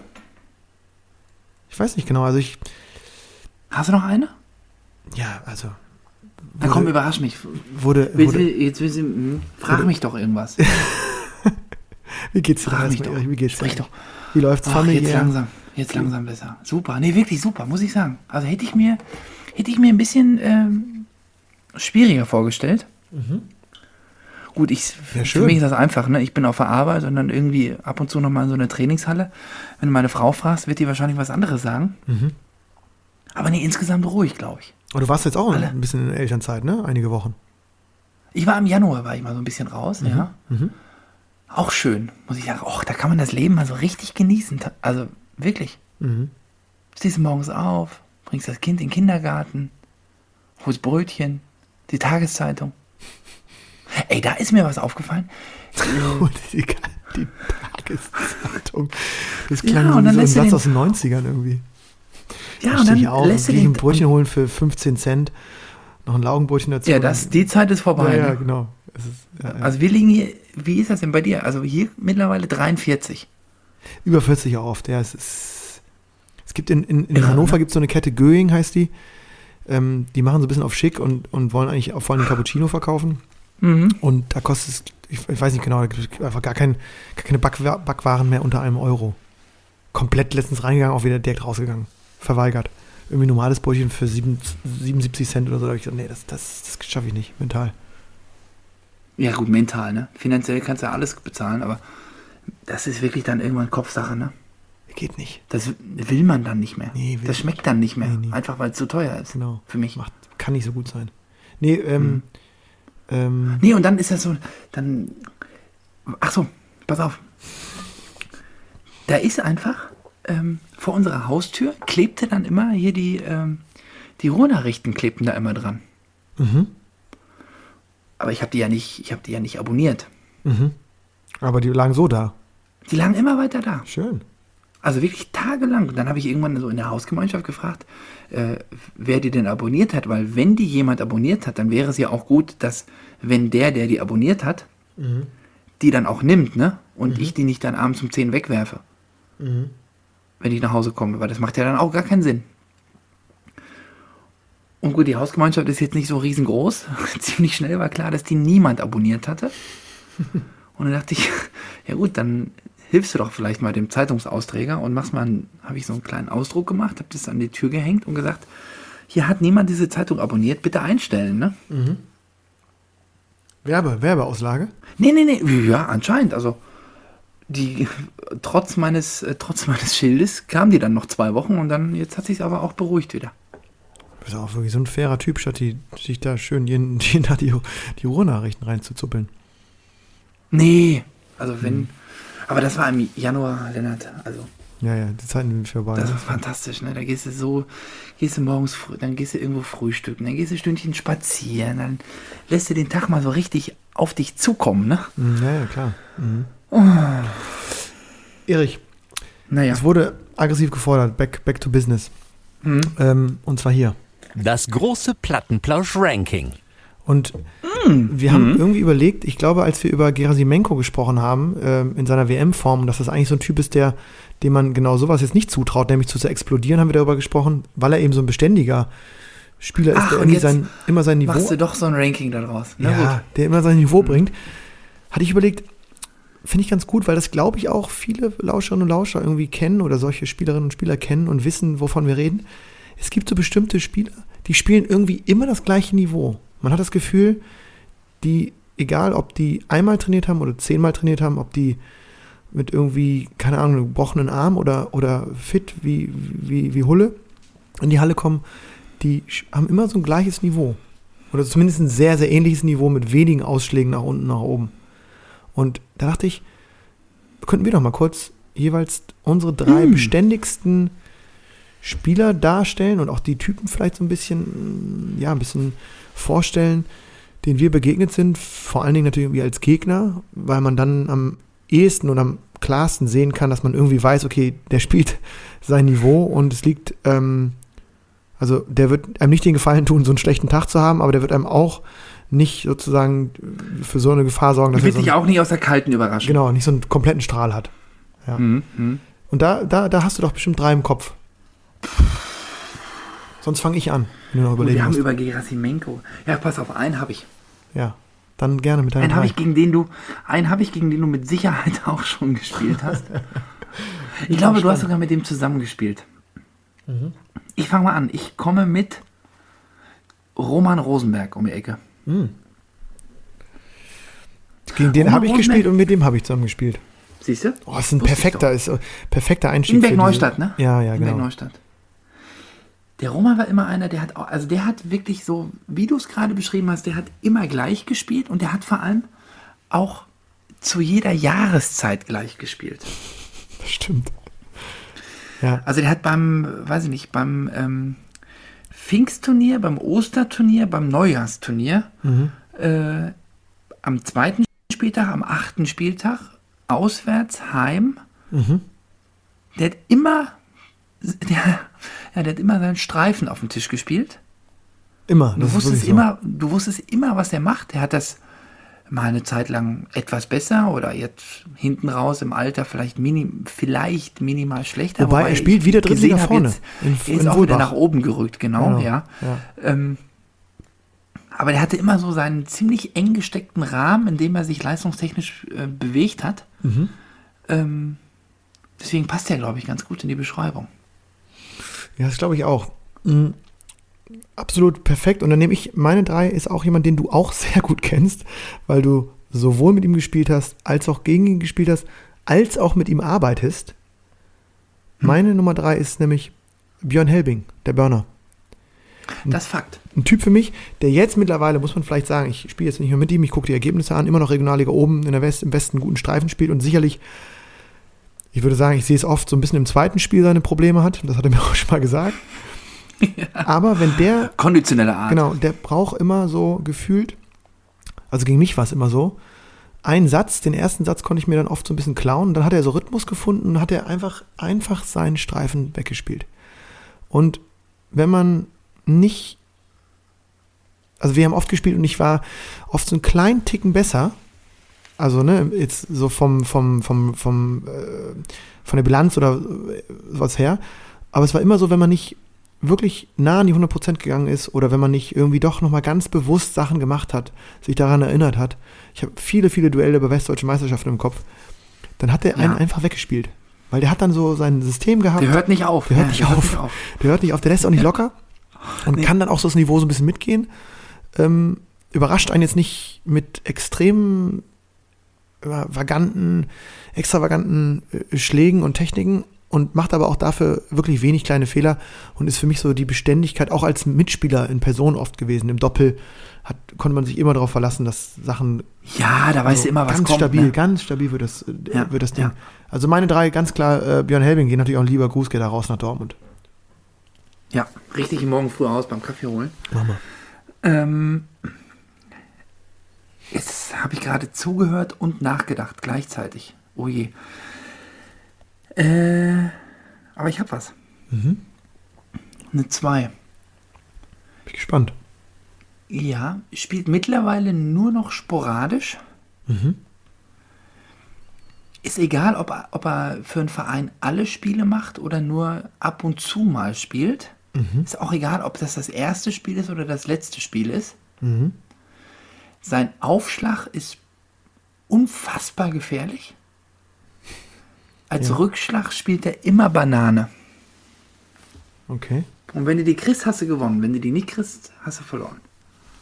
B: Ich weiß nicht genau. Also ich,
C: Hast du noch eine?
B: ja, also.
C: Na komm, überrasch mich.
B: wurde,
C: Willst du,
B: wurde,
C: jetzt willst du, hm, frag
B: wurde-
C: mich doch irgendwas.
B: wie geht's dir?
C: Frag mich doch.
B: Wie geht's dir?
C: Doch.
B: Wie läuft's
C: Ach,
B: familiär?
C: jetzt langsam. Jetzt langsam besser. Super. Nee, wirklich super, muss ich sagen. Also hätte ich mir, hätte ich mir ein bisschen ähm, schwieriger vorgestellt. Gut, ich,
B: Ja,
C: für mich ist das einfach. Ne? Ich bin auf der Arbeit und dann irgendwie ab und zu nochmal in so eine Trainingshalle. Wenn du meine Frau fragst, wird die wahrscheinlich was anderes sagen.
B: Mhm.
C: Aber nee, insgesamt ruhig, glaube ich.
B: Und du warst jetzt auch
C: Alle.
B: ein bisschen in Elternzeit, ne? Einige Wochen.
C: Ich war im Januar, war ich mal so ein bisschen raus, ja.
B: Mhm.
C: Auch schön, muss ich sagen. Och, da kann man das Leben mal so richtig genießen. Also wirklich.
B: Mhm.
C: Stehst morgens auf, bringst das Kind in den Kindergarten, holst Brötchen, die Tageszeitung. Ey, da ist mir was aufgefallen.
B: Die, die Tageszeitung. Das
C: Ja,
B: klang
C: und dann
B: so ein Satz
C: den-
B: aus den 90ern irgendwie.
C: Ja,
B: Da
C: und dann
B: auf,
C: lässt du
B: ein. Brötchen holen für 15 Cent, noch ein Laugenbrötchen dazu.
C: Ja, das, die Zeit ist
B: ja,
C: vorbei.
B: ja,
C: ne?
B: genau. Ist, ja, ja.
C: Also wir liegen hier, wie ist das denn bei dir? Also hier mittlerweile 43.
B: Über 40 auch oft, ja. Es, ist, es gibt in, in, in
C: Irre,
B: Hannover
C: ne?
B: gibt es so eine Kette Göing, heißt die. Ähm, die machen so ein bisschen auf schick und, und wollen eigentlich auch vor allem Cappuccino verkaufen.
C: Mhm.
B: Und da kostet es, ich, ich weiß nicht genau, da gibt es einfach gar, kein, gar keine Backwa Backwaren mehr unter einem Euro. Komplett letztens reingegangen, auch wieder direkt rausgegangen. Verweigert. Irgendwie normales Brötchen für sieben, 77 Cent oder so. Da hab ich gesagt, nee, das, das, das schaffe ich nicht, mental.
C: Ja gut, mental, ne? Finanziell kannst du ja alles bezahlen, aber das ist wirklich dann irgendwann Kopfsache, ne?
B: Geht nicht.
C: Das will man dann nicht mehr.
B: Nee, will
C: das schmeckt dann nicht mehr.
B: Nee, nee.
C: Einfach weil es zu teuer ist.
B: Genau.
C: Für mich.
B: Macht, kann nicht so gut sein. Nee, ähm,
C: Mhm.
B: Ähm,
C: Nee, und dann ist das so, dann. Ach so, pass auf. Da ist einfach ähm, vor unserer Haustür klebte dann immer hier die, ähm, die Ruhrnachrichten klebten da immer dran.
B: mhm,
C: Aber ich habe die ja nicht, ich habe die ja nicht abonniert.
B: mhm. Aber die lagen so da.
C: Die lagen immer weiter da.
B: Schön.
C: Also wirklich tagelang. Und dann habe ich irgendwann so in der Hausgemeinschaft gefragt, äh, wer die denn abonniert hat. Weil wenn die jemand abonniert hat, dann wäre es ja auch gut, dass wenn der, der die abonniert hat, die dann auch nimmt, ne? Und ich die nicht dann abends um 10 wegwerfe. Wenn ich nach Hause komme. Weil das macht ja dann auch gar keinen Sinn. Und gut, die Hausgemeinschaft ist jetzt nicht so riesengroß. Ziemlich schnell war klar, dass die niemand abonniert hatte. Und dann dachte ich, ja gut, dann hilfst du doch vielleicht mal dem Zeitungsausträger und machst mal, einen- habe ich so einen kleinen Ausdruck gemacht, habe das an die Tür gehängt und gesagt, hier hat niemand diese Zeitung abonniert, bitte einstellen, ne?
B: Werbe, Werbeauslage.
C: Nee, nee, nee, ja, anscheinend, also die, trotz meines, äh, trotz meines Schildes kam die dann noch zwei Wochen und dann, jetzt hat sich aber auch beruhigt wieder.
B: Du bist auch wirklich so ein fairer Typ, statt die, sich da schön jeden, jeden Tag die, die Ruhrnachrichten reinzuzuppeln.
C: Nee, also wenn, aber das war im Januar, Lennart, also
B: Ja, ja, die Zeiten sind vorbei.
C: Das ist fantastisch, ne? Da gehst du so, gehst du morgens früh, dann gehst du irgendwo frühstücken, dann gehst du ein Stündchen spazieren, dann lässt du den Tag mal so richtig auf dich zukommen, ne?
B: Mhm, Ja, ja, klar. Mhm. Erich,
C: Naja.
B: es wurde aggressiv gefordert, back, back to business.
C: Mhm.
B: Ähm, und zwar hier.
D: Das große Plattenplausch-Ranking.
B: Und wir haben irgendwie überlegt, ich glaube, als wir über Gerasimenko gesprochen haben, ähm, in seiner WM-Form, dass das eigentlich so ein Typ ist, der, dem man genau sowas jetzt nicht zutraut, nämlich zu explodieren, haben wir darüber gesprochen, weil er eben so ein beständiger Spieler ist,
C: Ach,
B: der
C: und
B: irgendwie sein, immer sein Niveau,
C: Machst du doch so ein Ranking daraus. Na
B: ja,
C: gut.
B: der immer sein Niveau bringt, hatte ich überlegt, finde ich ganz gut, weil das glaube ich auch viele Lauscherinnen und Lauscher irgendwie kennen oder solche Spielerinnen und Spieler kennen und wissen, wovon wir reden. Es gibt so bestimmte Spieler, die spielen irgendwie immer das gleiche Niveau. Man hat das Gefühl, die, egal ob die einmal trainiert haben oder zehnmal trainiert haben, ob die mit irgendwie, keine Ahnung, gebrochenen Arm oder, oder fit wie, wie, wie Hulle in die Halle kommen, die haben immer so ein gleiches Niveau. Oder zumindest ein sehr, sehr ähnliches Niveau mit wenigen Ausschlägen nach unten, nach oben. Und da dachte ich, könnten wir doch mal kurz jeweils unsere drei beständigsten Spieler darstellen und auch die Typen vielleicht so ein bisschen, ja, ein bisschen vorstellen, denen wir begegnet sind. Vor allen Dingen natürlich irgendwie als Gegner, weil man dann am ehesten und am klarsten sehen kann, dass man irgendwie weiß, okay, der spielt sein Niveau und es liegt, ähm, also der wird einem nicht den Gefallen tun, so einen schlechten Tag zu haben, aber der wird einem auch nicht sozusagen für so eine Gefahr sorgen, dass
C: Ich will
B: er so
C: dich auch nicht aus der Kalten überraschen.
B: genau, nicht so einen kompletten Strahl hat. Ja.
C: Mhm. Mhm.
B: Und da, da, da hast du doch bestimmt drei im Kopf. Sonst fange ich an, wenn du noch überlegen
C: wir haben
B: musst.
C: über Gerasimenko. Ja, pass auf, einen habe ich.
B: Ja, dann gerne mit deinen
C: Einen habe ich, gegen den du, einen habe ich, gegen den du mit Sicherheit auch schon gespielt hast. Ich glaube, du hast sogar mit dem zusammengespielt.
B: Mhm.
C: Ich fange mal an. Ich komme mit Roman Rosenberg um die Ecke.
B: Gegen den habe ich
C: Rosenberg-
B: gespielt und mit dem habe ich zusammen gespielt.
C: Siehst du?
B: Oh, ist ein
C: Wusste ich
B: perfekter, ist äh, perfekter Einstieg.
C: In
B: für diese-
C: Neustadt, ne?
B: Ja, ja, genau.
C: Neustadt. Der Roman war immer einer, der hat auch, also der hat wirklich so, wie du es gerade beschrieben hast, der hat immer gleich gespielt und der hat vor allem auch zu jeder Jahreszeit gleich gespielt.
B: Das stimmt. Ja,
C: Also der hat beim, weiß ich nicht, beim ähm, Pfingstturnier, beim Osterturnier, beim Neujahrsturnier, äh, am zweiten Spieltag, am achten Spieltag, auswärts, heim, der hat immer, der, ja, der hat immer seinen Streifen auf dem Tisch gespielt.
B: immer.
C: Du wusstest
B: so.
C: immer, du wusstest immer, was er macht. Er hat das mal eine Zeit lang etwas besser oder jetzt hinten raus im Alter vielleicht, minim, vielleicht minimal schlechter.
B: Wobei, er spielt wieder
C: gesehen hab
B: vorne,
C: Jetzt,
B: in-
C: er ist auch
B: Wohlbach.
C: wieder nach oben gerückt, genau,
B: Genau,
C: ja.
B: ja.
C: Ähm, aber der hatte immer so seinen ziemlich eng gesteckten Rahmen, in dem er sich leistungstechnisch äh, bewegt hat.
B: Mhm.
C: Ähm, deswegen passt er, glaube ich, ganz gut in die Beschreibung.
B: Ja, das glaube ich auch. Mhm. Absolut perfekt. Und dann nehme ich, meine drei ist auch jemand, den du auch sehr gut kennst, weil du sowohl mit ihm gespielt hast, als auch gegen ihn gespielt hast, als auch mit ihm arbeitest. Meine Nummer drei ist nämlich Björn Helbing, der Burner.
C: Das ist Fakt.
B: Ein Typ für mich, der jetzt mittlerweile, muss man vielleicht sagen, ich spiele jetzt nicht mehr mit ihm, ich gucke die Ergebnisse an, immer noch Regionalliga oben in der West, im Westen guten Streifen spielt und sicherlich, ich würde sagen, ich sehe es oft so ein bisschen im zweiten Spiel seine Probleme hat. Das hat er mir auch schon mal gesagt. Aber wenn der
C: Konditionelle Art.
B: Genau, der braucht immer so gefühlt, also gegen mich war es immer so, einen Satz, den ersten Satz konnte ich mir dann oft so ein bisschen klauen, dann hat er so Rhythmus gefunden und hat er einfach, einfach seinen Streifen weggespielt. Und wenn man nicht, also wir haben oft gespielt und ich war oft so einen kleinen Ticken besser, also ne, jetzt so vom, vom, vom, vom, äh, von der Bilanz oder äh, was her, aber es war immer so, wenn man nicht wirklich nah an die 100% gegangen ist oder wenn man nicht irgendwie doch nochmal ganz bewusst Sachen gemacht hat, sich daran erinnert hat. Ich habe viele, viele Duelle bei westdeutschen Meisterschaften im Kopf. Dann hat der einen
C: Ja.
B: einfach weggespielt. Weil der hat dann so sein System gehabt.
C: Der hört nicht auf.
B: Der hört
C: Ja,
B: nicht
C: der
B: auf. Der hört nicht auf, der lässt auch nicht locker und
C: Nee.
B: kann dann auch so das Niveau so ein bisschen mitgehen. Ähm, überrascht einen jetzt nicht mit extrem vaganten, extravaganten äh, Schlägen und Techniken und macht aber auch dafür wirklich wenig kleine Fehler und ist für mich so die Beständigkeit auch als Mitspieler in Person oft gewesen. Im Doppel hat, konnte man sich immer darauf verlassen, dass Sachen
C: Ja, da weißt
B: so
C: du immer, was
B: ganz
C: kommt.
B: stabil,
C: ne?
B: ganz stabil wird das, äh,
C: Ja,
B: wird das Ding.
C: ja.
B: Also meine drei, ganz klar, äh, Björn Helbing, gehen natürlich auch lieber Gruß geht da raus nach Dortmund.
C: Ja, richtig morgen früh aus beim Kaffee holen.
B: Mach mal.
C: Ähm, jetzt habe ich gerade zugehört und nachgedacht gleichzeitig. Oh je. Äh, aber ich habe was.
B: Mhm.
C: Eine 2.
B: Bin ich gespannt.
C: Ja, spielt mittlerweile nur noch sporadisch.
B: Mhm.
C: Ist egal, ob er, ob er für einen Verein alle Spiele macht oder nur ab und zu mal spielt. Ist auch egal, ob das das erste Spiel ist oder das letzte Spiel ist.
B: Mhm.
C: Sein Aufschlag ist unfassbar gefährlich. Als
B: Ja.
C: Rückschlag spielt er immer Banane.
B: Okay.
C: Und wenn du die kriegst, hast du gewonnen. Wenn du die nicht kriegst, hast du verloren.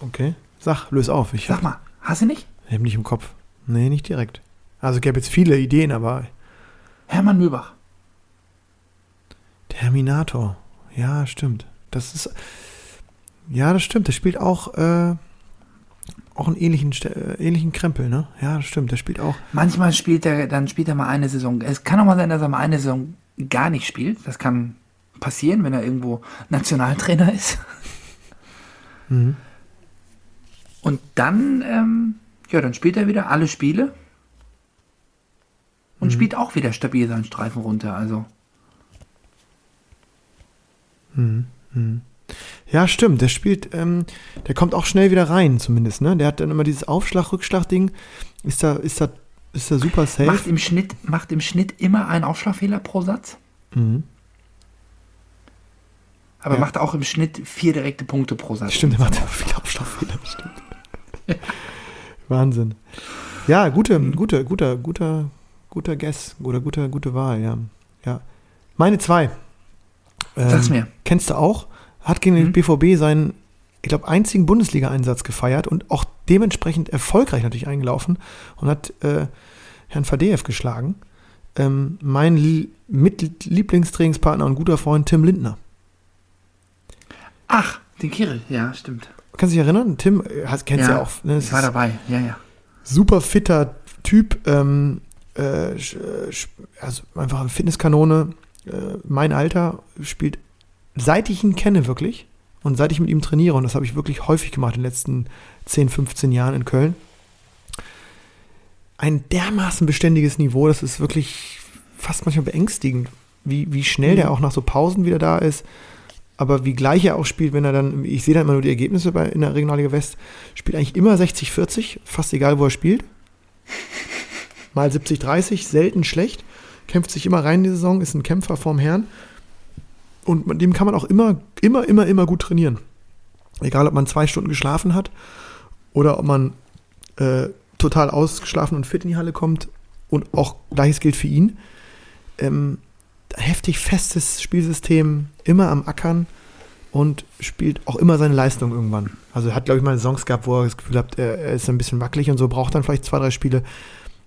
B: Okay. Sag, löse auf. Ich
C: Sag mal, hast du nicht?
B: habe nicht im Kopf. Nee, nicht direkt. Also, es gäbe jetzt viele Ideen, aber
C: Hermann Mühlbach.
B: Terminator. Ja, stimmt. Das ist. Ja, das stimmt. Der spielt auch, äh, auch einen ähnlichen, äh, ähnlichen Krempel, ne? Ja, stimmt. Der spielt auch.
C: Manchmal spielt er, dann spielt er mal eine Saison. Es kann auch mal sein, dass er mal eine Saison gar nicht spielt. Das kann passieren, wenn er irgendwo Nationaltrainer ist.
B: Mhm.
C: Und dann, ähm, ja, dann spielt er wieder alle Spiele und spielt auch wieder stabil seinen Streifen runter. Also
B: Ja, stimmt. Der spielt, ähm, der kommt auch schnell wieder rein, zumindest, ne? Der hat dann immer dieses Aufschlag-Rückschlag-Ding. Ist da, ist da, ist da super safe.
C: macht im Schnitt, macht im Schnitt immer einen Aufschlagfehler pro Satz.
B: Mhm.
C: Aber
B: Ja.
C: macht auch im Schnitt vier direkte Punkte pro Satz.
B: Stimmt, der macht ja viele Aufschlagfehler, stimmt. Wahnsinn. Ja, gute, gute, guter, guter, guter Guess. Oder guter, gute Wahl, ja. ja. Meine zwei. Ähm,
C: Sag's mir.
B: Kennst du auch? Hat gegen den
C: Mhm.
B: BVB seinen, ich glaube, einzigen Bundesliga-Einsatz gefeiert und auch dementsprechend erfolgreich natürlich eingelaufen und hat äh, Herrn Fadeev geschlagen. Ähm, mein Lie- mit Lieblingstrainingspartner und guter Freund Tim Lindner.
C: Ach, den Kirill, ja, stimmt.
B: Kannst du dich erinnern? Tim, äh, hast, kennst du ja, auch. Ne?
C: ich war dabei, ja, ja.
B: super fitter Typ, ähm, äh, äh, also einfach eine Fitnesskanone. Äh, mein Alter spielt, seit ich ihn kenne wirklich und seit ich mit ihm trainiere, und das habe ich wirklich häufig gemacht in den letzten 10, 15 Jahren in Köln, ein dermaßen beständiges Niveau, das ist wirklich fast manchmal beängstigend, wie, wie schnell der auch nach so Pausen wieder da ist. Aber wie gleich er auch spielt, wenn er dann, ich sehe dann immer nur die Ergebnisse bei, in der Regionalliga West, spielt eigentlich immer 60-40, fast egal, wo er spielt. Mal 70-30, selten schlecht. Kämpft sich immer rein in die Saison, ist ein Kämpfer vorm Herrn. Und dem kann man auch immer, immer, immer, immer gut trainieren. Egal, ob man zwei Stunden geschlafen hat oder ob man äh, total ausgeschlafen und fit in die Halle kommt. Und auch gleiches gilt für ihn. Ähm, heftig festes Spielsystem, immer am Ackern und spielt auch immer seine Leistung irgendwann. Also er hat, glaube ich, mal Songs gehabt, wo er das Gefühl hat, er, er ist ein bisschen wackelig und so, braucht dann vielleicht zwei, drei Spiele.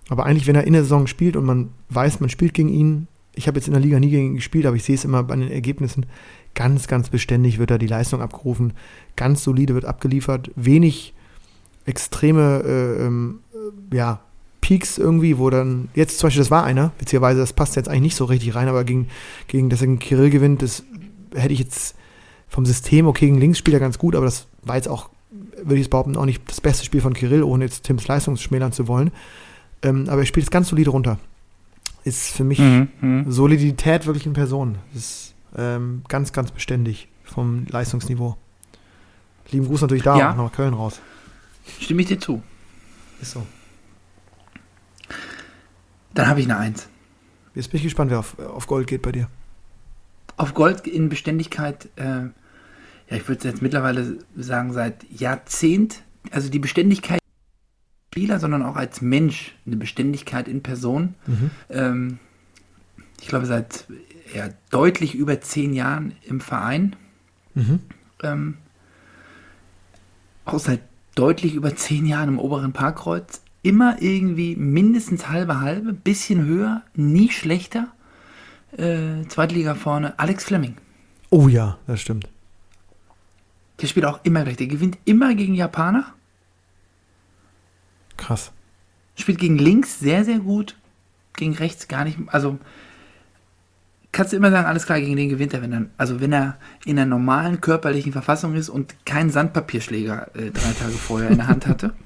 B: Aber eigentlich, wenn er in der Saison spielt und man weiß, man spielt gegen ihn, ich habe jetzt in der Liga nie gegen ihn gespielt, aber ich sehe es immer bei den Ergebnissen, ganz, ganz beständig wird da die Leistung abgerufen, ganz solide wird abgeliefert, wenig extreme, äh, ähm, äh, ja, Peaks irgendwie, wo dann, jetzt zum Beispiel, das war einer, beziehungsweise das passt jetzt eigentlich nicht so richtig rein, aber gegen, gegen dass er Kirill gewinnt, das hätte ich jetzt vom System, okay, gegen links spielt er ganz gut, aber das war jetzt auch, würde ich jetzt behaupten, auch nicht das beste Spiel von Kirill, ohne jetzt Tims Leistung schmälern zu wollen. Ähm, aber er spielt es ganz solide runter. Ist für mich
C: Mhm.
B: Solidität wirklich in Person. Ist ähm, ganz, ganz beständig vom Leistungsniveau. Lieben Gruß natürlich da
C: Ja.
B: nach Köln raus.
C: Stimme ich dir zu.
B: Ist so.
C: Dann habe ich eine Eins.
B: Jetzt bin ich gespannt, wer auf, auf Gold geht bei dir.
C: Auf Gold in Beständigkeit, äh, ja, ich würde jetzt mittlerweile sagen, seit Jahrzehnt, also die Beständigkeit Spieler, sondern auch als Mensch, eine Beständigkeit in Person. Ähm, ich glaube, seit ja, deutlich über zehn Jahren im Verein.
B: Mhm.
C: Ähm, auch seit deutlich über zehn Jahren im oberen Parkkreuz. Immer irgendwie mindestens halbe halbe, bisschen höher, nie schlechter. Äh, Zweitliga vorne, Alex Fleming.
B: Oh ja, das stimmt.
C: Der spielt auch immer gleich. Der gewinnt immer gegen Japaner.
B: Krass.
C: Spielt gegen links sehr, sehr gut. Gegen rechts gar nicht. Also kannst du immer sagen, alles klar, gegen den gewinnt er, wenn er, also wenn er in einer normalen körperlichen Verfassung ist und keinen Sandpapierschläger äh, drei Tage vorher in der Hand hatte.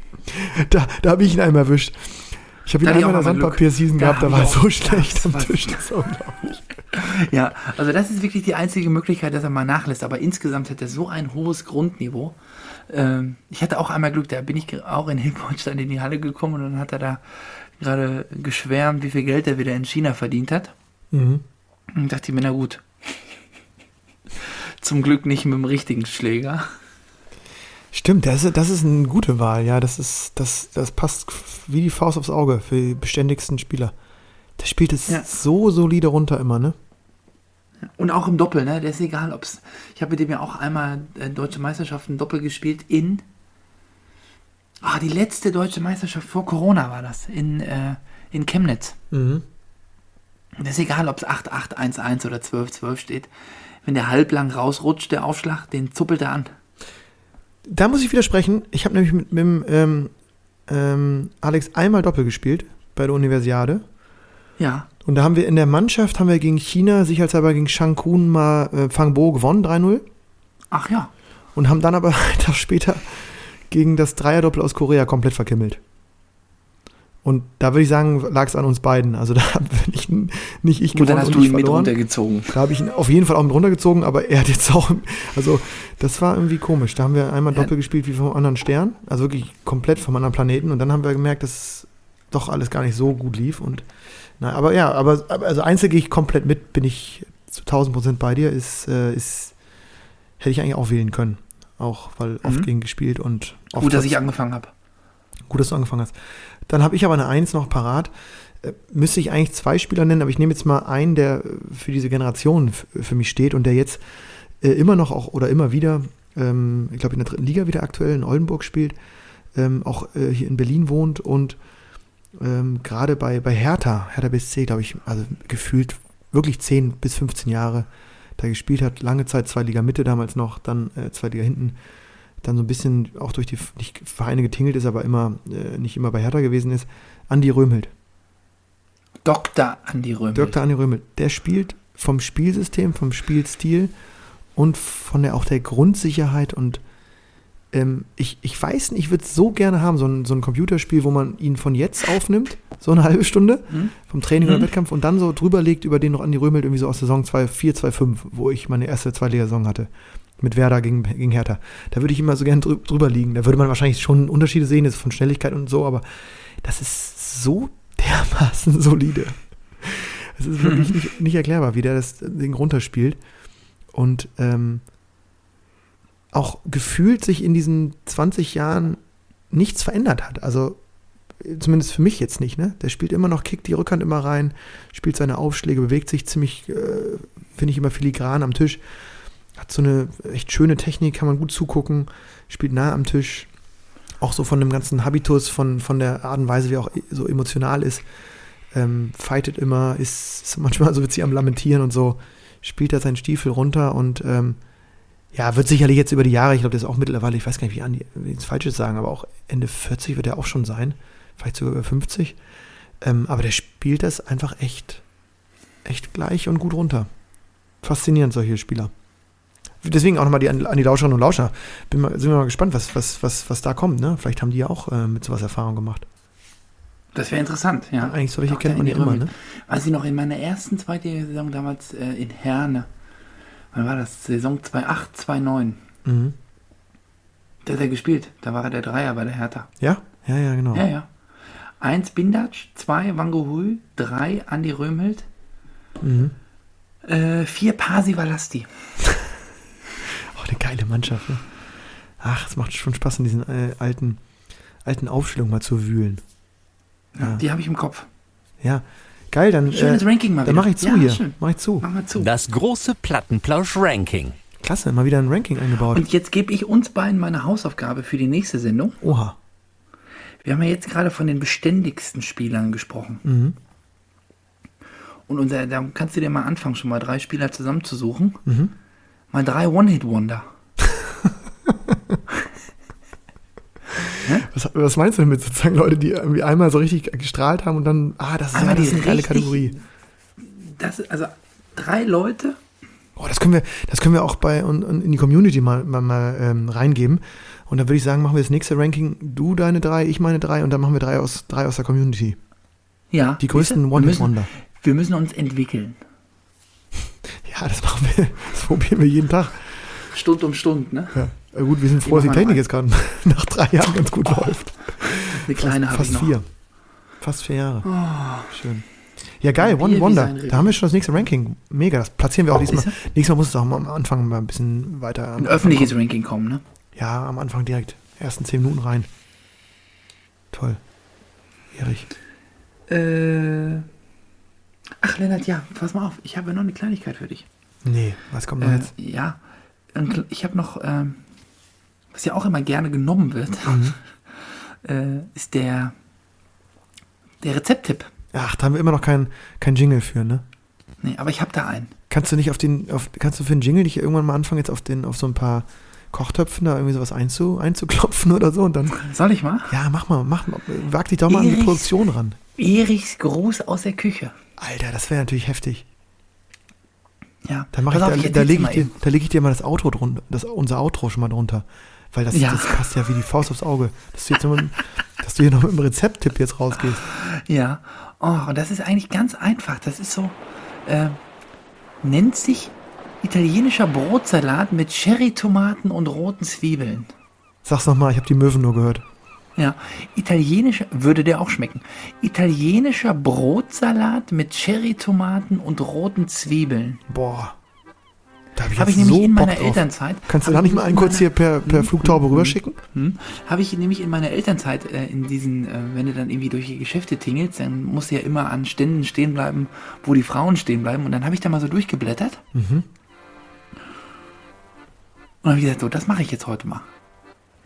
B: Da, da habe ich ihn einmal erwischt. Ich habe ihn einmal in der. Sandpapier-Season gehabt, da war er so schlecht am Tisch. Das ist unglaublich.
C: Ja, also das ist wirklich die einzige Möglichkeit, dass er mal nachlässt. Aber insgesamt hat er so ein hohes Grundniveau. Ähm, ich hatte auch einmal Glück, da bin ich auch in Hilpolstein in die Halle gekommen und dann hat er da gerade geschwärmt, wie viel Geld er wieder in China verdient hat.
B: Mhm.
C: Und dachte ich mir, na gut. Zum Glück nicht mit dem richtigen Schläger.
B: Stimmt, das ist, das ist eine gute Wahl, ja. Das ist, das, das passt wie die Faust aufs Auge für die beständigsten Spieler. Der spielt es
C: Ja.
B: so solide runter immer, ne?
C: Und auch im Doppel, ne? Der ist egal, ob's. Ich habe mit dem ja auch einmal äh, deutsche Meisterschaften Doppel gespielt in. Ah, die letzte deutsche Meisterschaft vor Corona war das. In, äh, in Chemnitz.
B: Mhm.
C: Und es ist egal, ob es 8811 oder 1212 steht. Wenn der halblang rausrutscht, der Aufschlag, den zuppelt er an.
B: Da muss ich widersprechen. Ich habe nämlich mit, mit dem ähm, ähm, Alex einmal Doppel gespielt bei der Universiade.
C: Ja.
B: Und da haben wir in der Mannschaft haben wir gegen China, sicherheitshalber gegen Shang Kun mal äh, Fang Bo gewonnen, 3-0.
C: Ach ja.
B: Und haben dann aber einen Tag später gegen das Dreierdoppel aus Korea komplett verkimmelt. Und da würde ich sagen, lag es an uns beiden. Also da bin ich nicht ich
C: Und dann
B: gewonnen
C: hast
B: und
C: du
B: ich
C: ihn mit
B: verloren.
C: runtergezogen.
B: Da habe ich ihn auf jeden Fall auch mit runtergezogen, aber er hat jetzt auch, also das war irgendwie komisch. Da haben wir einmal
C: Ja.
B: Doppel gespielt wie vom anderen Stern, also wirklich komplett vom anderen Planeten. Und dann haben wir gemerkt, dass doch alles gar nicht so gut lief. Und na, aber ja, aber, also Einzel gehe ich komplett mit, bin ich zu 1000 Prozent bei dir. Ist, äh, ist hätte ich eigentlich auch wählen können, auch weil oft
C: Mhm.
B: gegen gespielt und oft
C: Gut, dass ich angefangen habe.
B: Gut, dass du angefangen hast. Dann habe ich aber eine Eins noch parat. Äh, Müsste ich eigentlich zwei Spieler nennen, aber ich nehme jetzt mal einen, der für diese Generation für mich steht und der jetzt äh, immer noch auch oder immer wieder, ähm, ich glaube in der dritten Liga wieder aktuell in Oldenburg spielt, ähm, auch äh, hier in Berlin wohnt und ähm, gerade bei, bei Hertha, Hertha BSC, glaube ich, also gefühlt wirklich 10 bis 15 Jahre da gespielt hat, lange Zeit zwei Liga Mitte damals noch, dann äh, zwei Liga hinten, dann so ein bisschen auch durch die nicht Vereine getingelt ist, aber immer äh, nicht immer bei Hertha gewesen ist, Andi Röhmelt.
C: Dr. Andi Röhm.
B: Dr. Andi Röhmelt, der spielt vom Spielsystem, vom Spielstil und von der auch der Grundsicherheit und ähm, ich, ich weiß nicht, ich würde es so gerne haben, so ein, so ein Computerspiel, wo man ihn von jetzt aufnimmt, so eine halbe Stunde
C: Hm?
B: vom Training oder
C: Mhm.
B: Wettkampf und dann so drüber legt, über den noch Andi Röhmelt irgendwie so aus Saison 2, 4, 2, 5, wo ich meine erste Zweitligasaison hatte. Mit Werder gegen, gegen Hertha. Da würde ich immer so gerne drü drüber liegen. Da würde man wahrscheinlich schon Unterschiede sehen, von Schnelligkeit und so, aber das ist so dermaßen solide. Es ist wirklich nicht, nicht erklärbar, wie der das Ding runterspielt. Und ähm, auch gefühlt sich in diesen 20 Jahren nichts verändert hat. Also zumindest für mich jetzt nicht. Ne? Der spielt immer noch, kickt die Rückhand immer rein, spielt seine Aufschläge, bewegt sich ziemlich, äh, finde ich immer filigran am Tisch. Hat so eine echt schöne Technik, kann man gut zugucken, spielt nah am Tisch. Auch so von dem ganzen Habitus, von, von der Art und Weise, wie er auch so emotional ist. Ähm, fightet immer, ist, ist manchmal so witzig am Lamentieren und so. Spielt er seinen Stiefel runter und ähm, ja, wird sicherlich jetzt über die Jahre, ich glaube, der ist auch mittlerweile, ich weiß gar nicht, wie ich jetzt Falsches sagen, aber auch Ende 40 wird er auch schon sein. Vielleicht sogar über 50. Ähm, aber der spielt das einfach echt, echt gleich und gut runter. Faszinierend, solche Spieler. Deswegen auch nochmal die, an die Lauscherinnen und Lauscher. Bin mal, sind wir mal gespannt, was, was, was, was da kommt. Ne? Vielleicht haben die ja auch äh, mit sowas Erfahrung gemacht.
C: Das wäre interessant, ja.
B: Eigentlich solche
C: Dr.
B: kennt man ja immer. Ne?
C: Weiß ich noch, in meiner ersten Zweitliga-Saison damals äh, in Herne, wann war das? Saison 2008, 2009.
B: Mhm.
C: Da hat er gespielt. Da war er der Dreier bei der Hertha.
B: Ja? Ja, ja, genau.
C: Ja, ja. Eins Bindatsch, zwei Wangohui, drei Andi Röhmelt,
B: Mhm.
C: äh, vier Pasi Valasti.
B: Oh, eine geile Mannschaft. Ne? Ach, es macht schon Spaß, in diesen äh, alten, alten Aufstellungen mal zu wühlen. Ja.
C: Die habe ich im Kopf.
B: Ja, geil, dann,
C: Schönes
B: äh,
C: Ranking mal
B: dann mache ich zu
C: ja,
B: hier.
C: Schön.
B: Mach ich zu.
C: Mach mal zu.
D: Das große Plattenplausch-Ranking.
B: Klasse, mal wieder ein Ranking eingebaut.
C: Und jetzt gebe ich uns beiden meine Hausaufgabe für die nächste Sendung.
B: Oha.
C: Wir haben ja jetzt gerade von den beständigsten Spielern gesprochen.
B: Mhm.
C: Und unser, da kannst du dir mal anfangen, schon mal drei Spieler zusammenzusuchen.
B: Mhm.
C: Mal drei One-Hit-Wonder.
B: Was, was meinst du damit sozusagen Leute, die irgendwie einmal so richtig gestrahlt haben und dann, ah, das ist, ja, das ist eine geile
C: richtig-
B: Kategorie.
C: Das, also drei Leute.
B: Oh, das können wir, das können wir auch bei und, und in die Community mal, mal, mal ähm, reingeben. Und dann würde ich sagen, machen wir das nächste Ranking. Du deine drei, ich meine drei und dann machen wir drei aus, drei aus der Community.
C: Ja.
B: Die größten
C: siehste? wir müssen,
B: One-Hit-Wonder.
C: wir müssen uns entwickeln.
B: Ja, das machen wir. Das probieren wir jeden Tag.
C: Stund um Stund, ne?
B: Ja. Gut, wir sind froh, dass die Technik jetzt gerade nach drei Jahren ganz gut läuft.
C: Eine kleine habe ich
B: Fast
C: noch.
B: vier. Fast vier Jahre. Schön. Ja, geil, One Wonder. Da haben wir schon das nächste Ranking. Mega, das platzieren wir auch diesmal.
C: Ist
B: Nächstes Mal muss es auch mal am Anfang mal ein bisschen weiter.
C: Ein öffentliches Ranking kommen, ne?
B: kommen. Ja, am Anfang direkt. Ersten zehn Minuten rein. Toll. Erich.
C: Äh. Ach, Lennart, ja, pass mal auf. Ich habe noch eine Kleinigkeit für dich.
B: Nee, was kommt noch
C: Äh,
B: jetzt?
C: ja, ich habe noch, ähm, was ja auch immer gerne genommen wird,
B: Mhm.
C: äh, ist der, der Rezepttipp.
B: Ach, da haben wir immer noch kein, kein Jingle für, ne?
C: Nee, aber ich habe da einen.
B: Kannst du nicht auf den, auf, kannst du für den Jingle nicht irgendwann mal anfangen, jetzt auf den, auf so ein paar Kochtöpfen da irgendwie sowas einzu, einzuklopfen oder so und dann.
C: Soll ich mal?
B: Ja, mach mal, mach mal, wag dich doch mal an die
C: Erichs-
B: Produktion ran.
C: Erichs Gruß aus der Küche.
B: Alter, das wäre natürlich heftig.
C: Ja,
B: Da, mach ich,
C: auf,
B: da, da
C: erzähl's
B: lege ich, da leg ich dir mal das Outro drunter, das, unser Outro schon mal drunter. Weil das,
C: Ja.
B: das passt ja wie die Faust aufs Auge. Dass du, jetzt immer, dass du hier noch mit dem Rezepttipp jetzt rausgehst.
C: Ja, oh, und das ist eigentlich ganz einfach. Das ist so, äh, nennt sich italienischer Brotsalat mit Cherrytomaten und roten Zwiebeln.
B: Sag's nochmal, ich habe die Möwen nur gehört.
C: Ja, italienischer, würde der auch schmecken. Italienischer Brotsalat mit Cherrytomaten und roten Zwiebeln.
B: Boah. Da habe ich,
C: Habe ich nämlich
B: so
C: in meiner. Elternzeit.
B: Kannst du
C: hab
B: da
C: ich
B: nicht mal einen
C: in
B: kurz hier per, per
C: Hm,
B: Flugtaube rüberschicken?
C: Hm, Habe ich nämlich in meiner Elternzeit äh, in diesen, äh, wenn du dann irgendwie durch die Geschäfte tingelst, dann musst du ja immer an Ständen stehen bleiben, wo die Frauen stehen bleiben. Und dann habe ich da mal so durchgeblättert.
B: Mhm.
C: Und habe ich gesagt, so, das mache ich jetzt heute mal.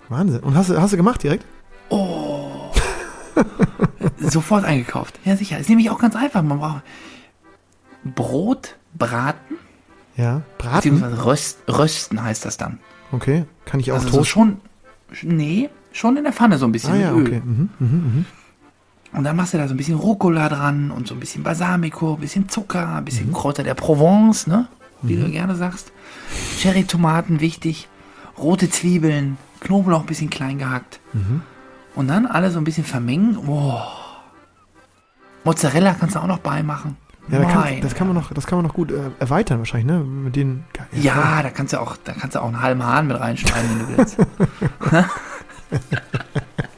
B: Wahnsinn. Und hast du, hast du gemacht direkt?
C: Sofort eingekauft. Ja, sicher. Ist nämlich auch ganz einfach. Man braucht Brot braten,
B: Ja. Braten?
C: beziehungsweise röst, rösten heißt das dann.
B: Okay. Kann ich auch
C: Also so schon, nee, schon in der Pfanne so ein bisschen
B: ah ja,
C: Öl.
B: okay. Mhm, mhm, mhm.
C: Und dann machst du da so ein bisschen Rucola dran und so ein bisschen Balsamico, ein bisschen Zucker, ein
B: Mhm.
C: bisschen Kräuter der Provence, ne? Wie du gerne sagst. Cherry-Tomaten wichtig, rote Zwiebeln, Knoblauch ein bisschen klein gehackt.
B: Mhm.
C: Und dann alle so ein bisschen vermengen. Boah. Mozzarella kannst du auch noch beimachen.
B: Ja, da kann, das kann man noch, das kann man noch gut äh, erweitern wahrscheinlich, ne? Mit den.
C: Ja, da kannst du auch, da kannst du auch einen halben Hahn mit reinschneiden, wenn du willst.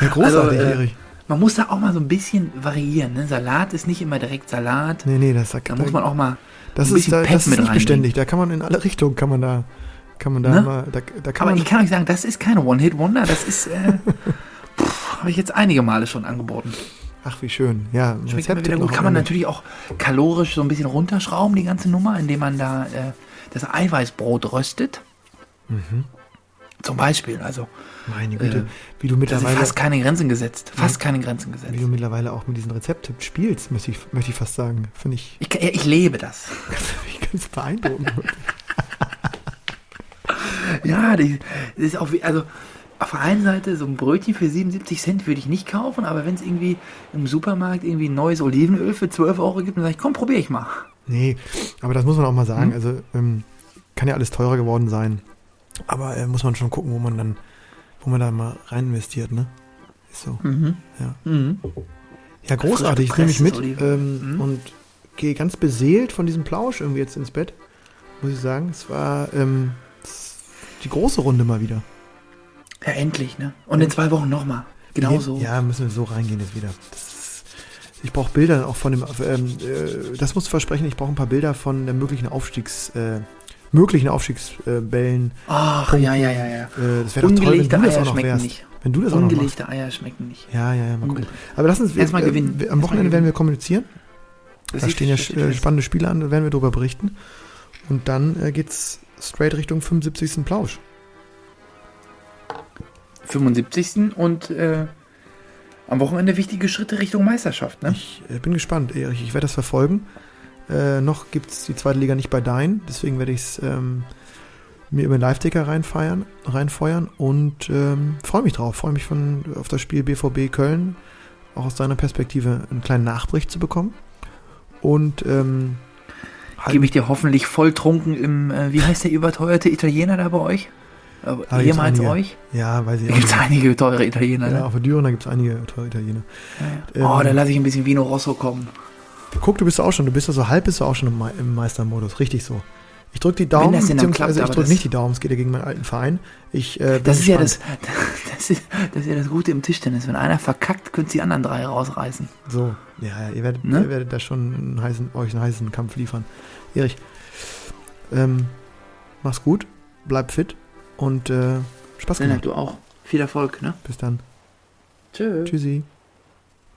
B: Ja, großartig,
C: Also, äh,
B: Erich.
C: Man muss da auch mal so ein bisschen variieren. Ne? Salat ist nicht immer direkt Salat.
B: Nee, nee, das, da,
C: Da muss man auch mal
B: das
C: ein
B: ist,
C: bisschen
B: da,
C: Pep
B: das ist
C: mit
B: nicht beständig. Da kann man in alle Richtungen, kann man da, kann man da
C: Ne?
B: mal, da, da kann
C: Aber
B: man,
C: ich kann euch sagen, das ist keine One-Hit-Wonder. Das ist, äh, habe ich jetzt einige Male schon angeboten.
B: Ach wie schön, ja.
C: Schmeckt immer wieder gut. Kann man natürlich auch kalorisch so ein bisschen runterschrauben, die ganze Nummer, indem man da äh, das Eiweißbrot röstet. Zum Beispiel, also
B: Meine Güte,
C: äh,
B: wie du mittlerweile,
C: fast keine Grenzen gesetzt. Fast keine Grenzen gesetzt.
B: wie du mittlerweile auch mit diesen Rezepttipps spielst, möchte ich, möchte ich fast sagen. Finde ich,
C: Ich, ja, ich lebe das.
B: ich ganz beeindruckend.
C: Ja, das ist auch wie, also auf der einen Seite so ein Brötchen für 77 Cent würde ich nicht kaufen, aber wenn es irgendwie im Supermarkt irgendwie neues Olivenöl für 12 Euro gibt, dann sage ich, komm, probiere ich mal.
B: nee, aber das muss man auch mal sagen.
C: Hm?
B: Also, ähm, kann ja alles teurer geworden sein. Aber äh, muss man schon gucken, wo man dann, wo man da mal rein investiert, ne? Ist so.
C: Mhm.
B: Ja.
C: Mhm.
B: Ja, großartig. Ich nehme mich mit ähm.
C: Mhm.
B: und gehe ganz beseelt von diesem Plausch irgendwie jetzt ins Bett. Muss ich sagen. Es war ähm, die große Runde mal wieder.
C: Ja, endlich, ne? Und in zwei Wochen nochmal. Genau so.
B: Ja, müssen wir so reingehen jetzt wieder. Ist, ich brauche Bilder auch von dem, ähm, äh, das musst du versprechen, ich brauche ein paar Bilder von der möglichen Aufstiegs, äh, möglichen Aufstiegsbällen.
C: Ach, ja, ja, ja, ja.
B: Äh, das wäre doch toll, wenn
C: Ungelegte
B: du das
C: Eier
B: auch noch
C: schmecken
B: wärst.
C: nicht.
B: Wenn du das auch noch machst.
C: Ungelegte Eier schmecken nicht.
B: Ja, ja, ja, mal gucken. Aber lass uns,
C: Erstmal
B: äh,
C: gewinnen.
B: wir- am
C: Erstmal
B: Wochenende werden wir kommunizieren.
C: Das
B: Da stehen ja äh, spannende Spiele an, da werden wir darüber berichten. Und dann äh, geht's straight Richtung 75. Plausch.
C: 75. und äh, am Wochenende wichtige Schritte Richtung Meisterschaft, ne?
B: Ich äh, bin gespannt, Erich. Ich werde das verfolgen. Äh, noch gibt es die zweite Liga nicht bei Dein, deswegen werde ich es ähm, mir über den Live-Ticker reinfeiern, reinfeuern und ähm, freue mich drauf. Freue mich von, auf das Spiel BVB Köln, auch aus deiner Perspektive einen kleinen Nachbericht zu bekommen. Und ähm, halt-
C: Gebe ich dir hoffentlich volltrunken im, äh, wie heißt der überteuerte Italiener da bei euch?
B: Da gibt's
C: jemals euch?
B: ja, weiß ich
C: Da
B: auch
C: gibt es einige teure Italiener,
B: Ja,
C: ne?
B: auf der Dürener gibt es einige teure Italiener.
C: Ja, ja. Oh,
B: Ähm,
C: da lasse ich ein bisschen Vino Rosso kommen.
B: Guck, du bist auch schon, du bist ja so halb bist du auch schon im, im Meistermodus, richtig so. Ich drücke die Daumen, beziehungsweise
C: klappt,
B: ich
C: aber
B: drücke nicht die Daumen, es geht ja gegen meinen alten Verein. Ich, äh,
C: Das ist, ja das, das, ist, das ist ja das Gute im Tischtennis. Wenn einer verkackt, könnt ihr die anderen drei rausreißen.
B: So, ja, ja, ihr werdet,
C: Ne?
B: ihr werdet da schon einen heißen, euch einen heißen Kampf liefern. Erich, ähm, mach's gut, bleib fit und äh, Spaß
C: Lennart,
B: gemacht.
C: du auch. Viel Erfolg, ne?
B: Bis dann.
C: Tschüss.
B: Tschüssi.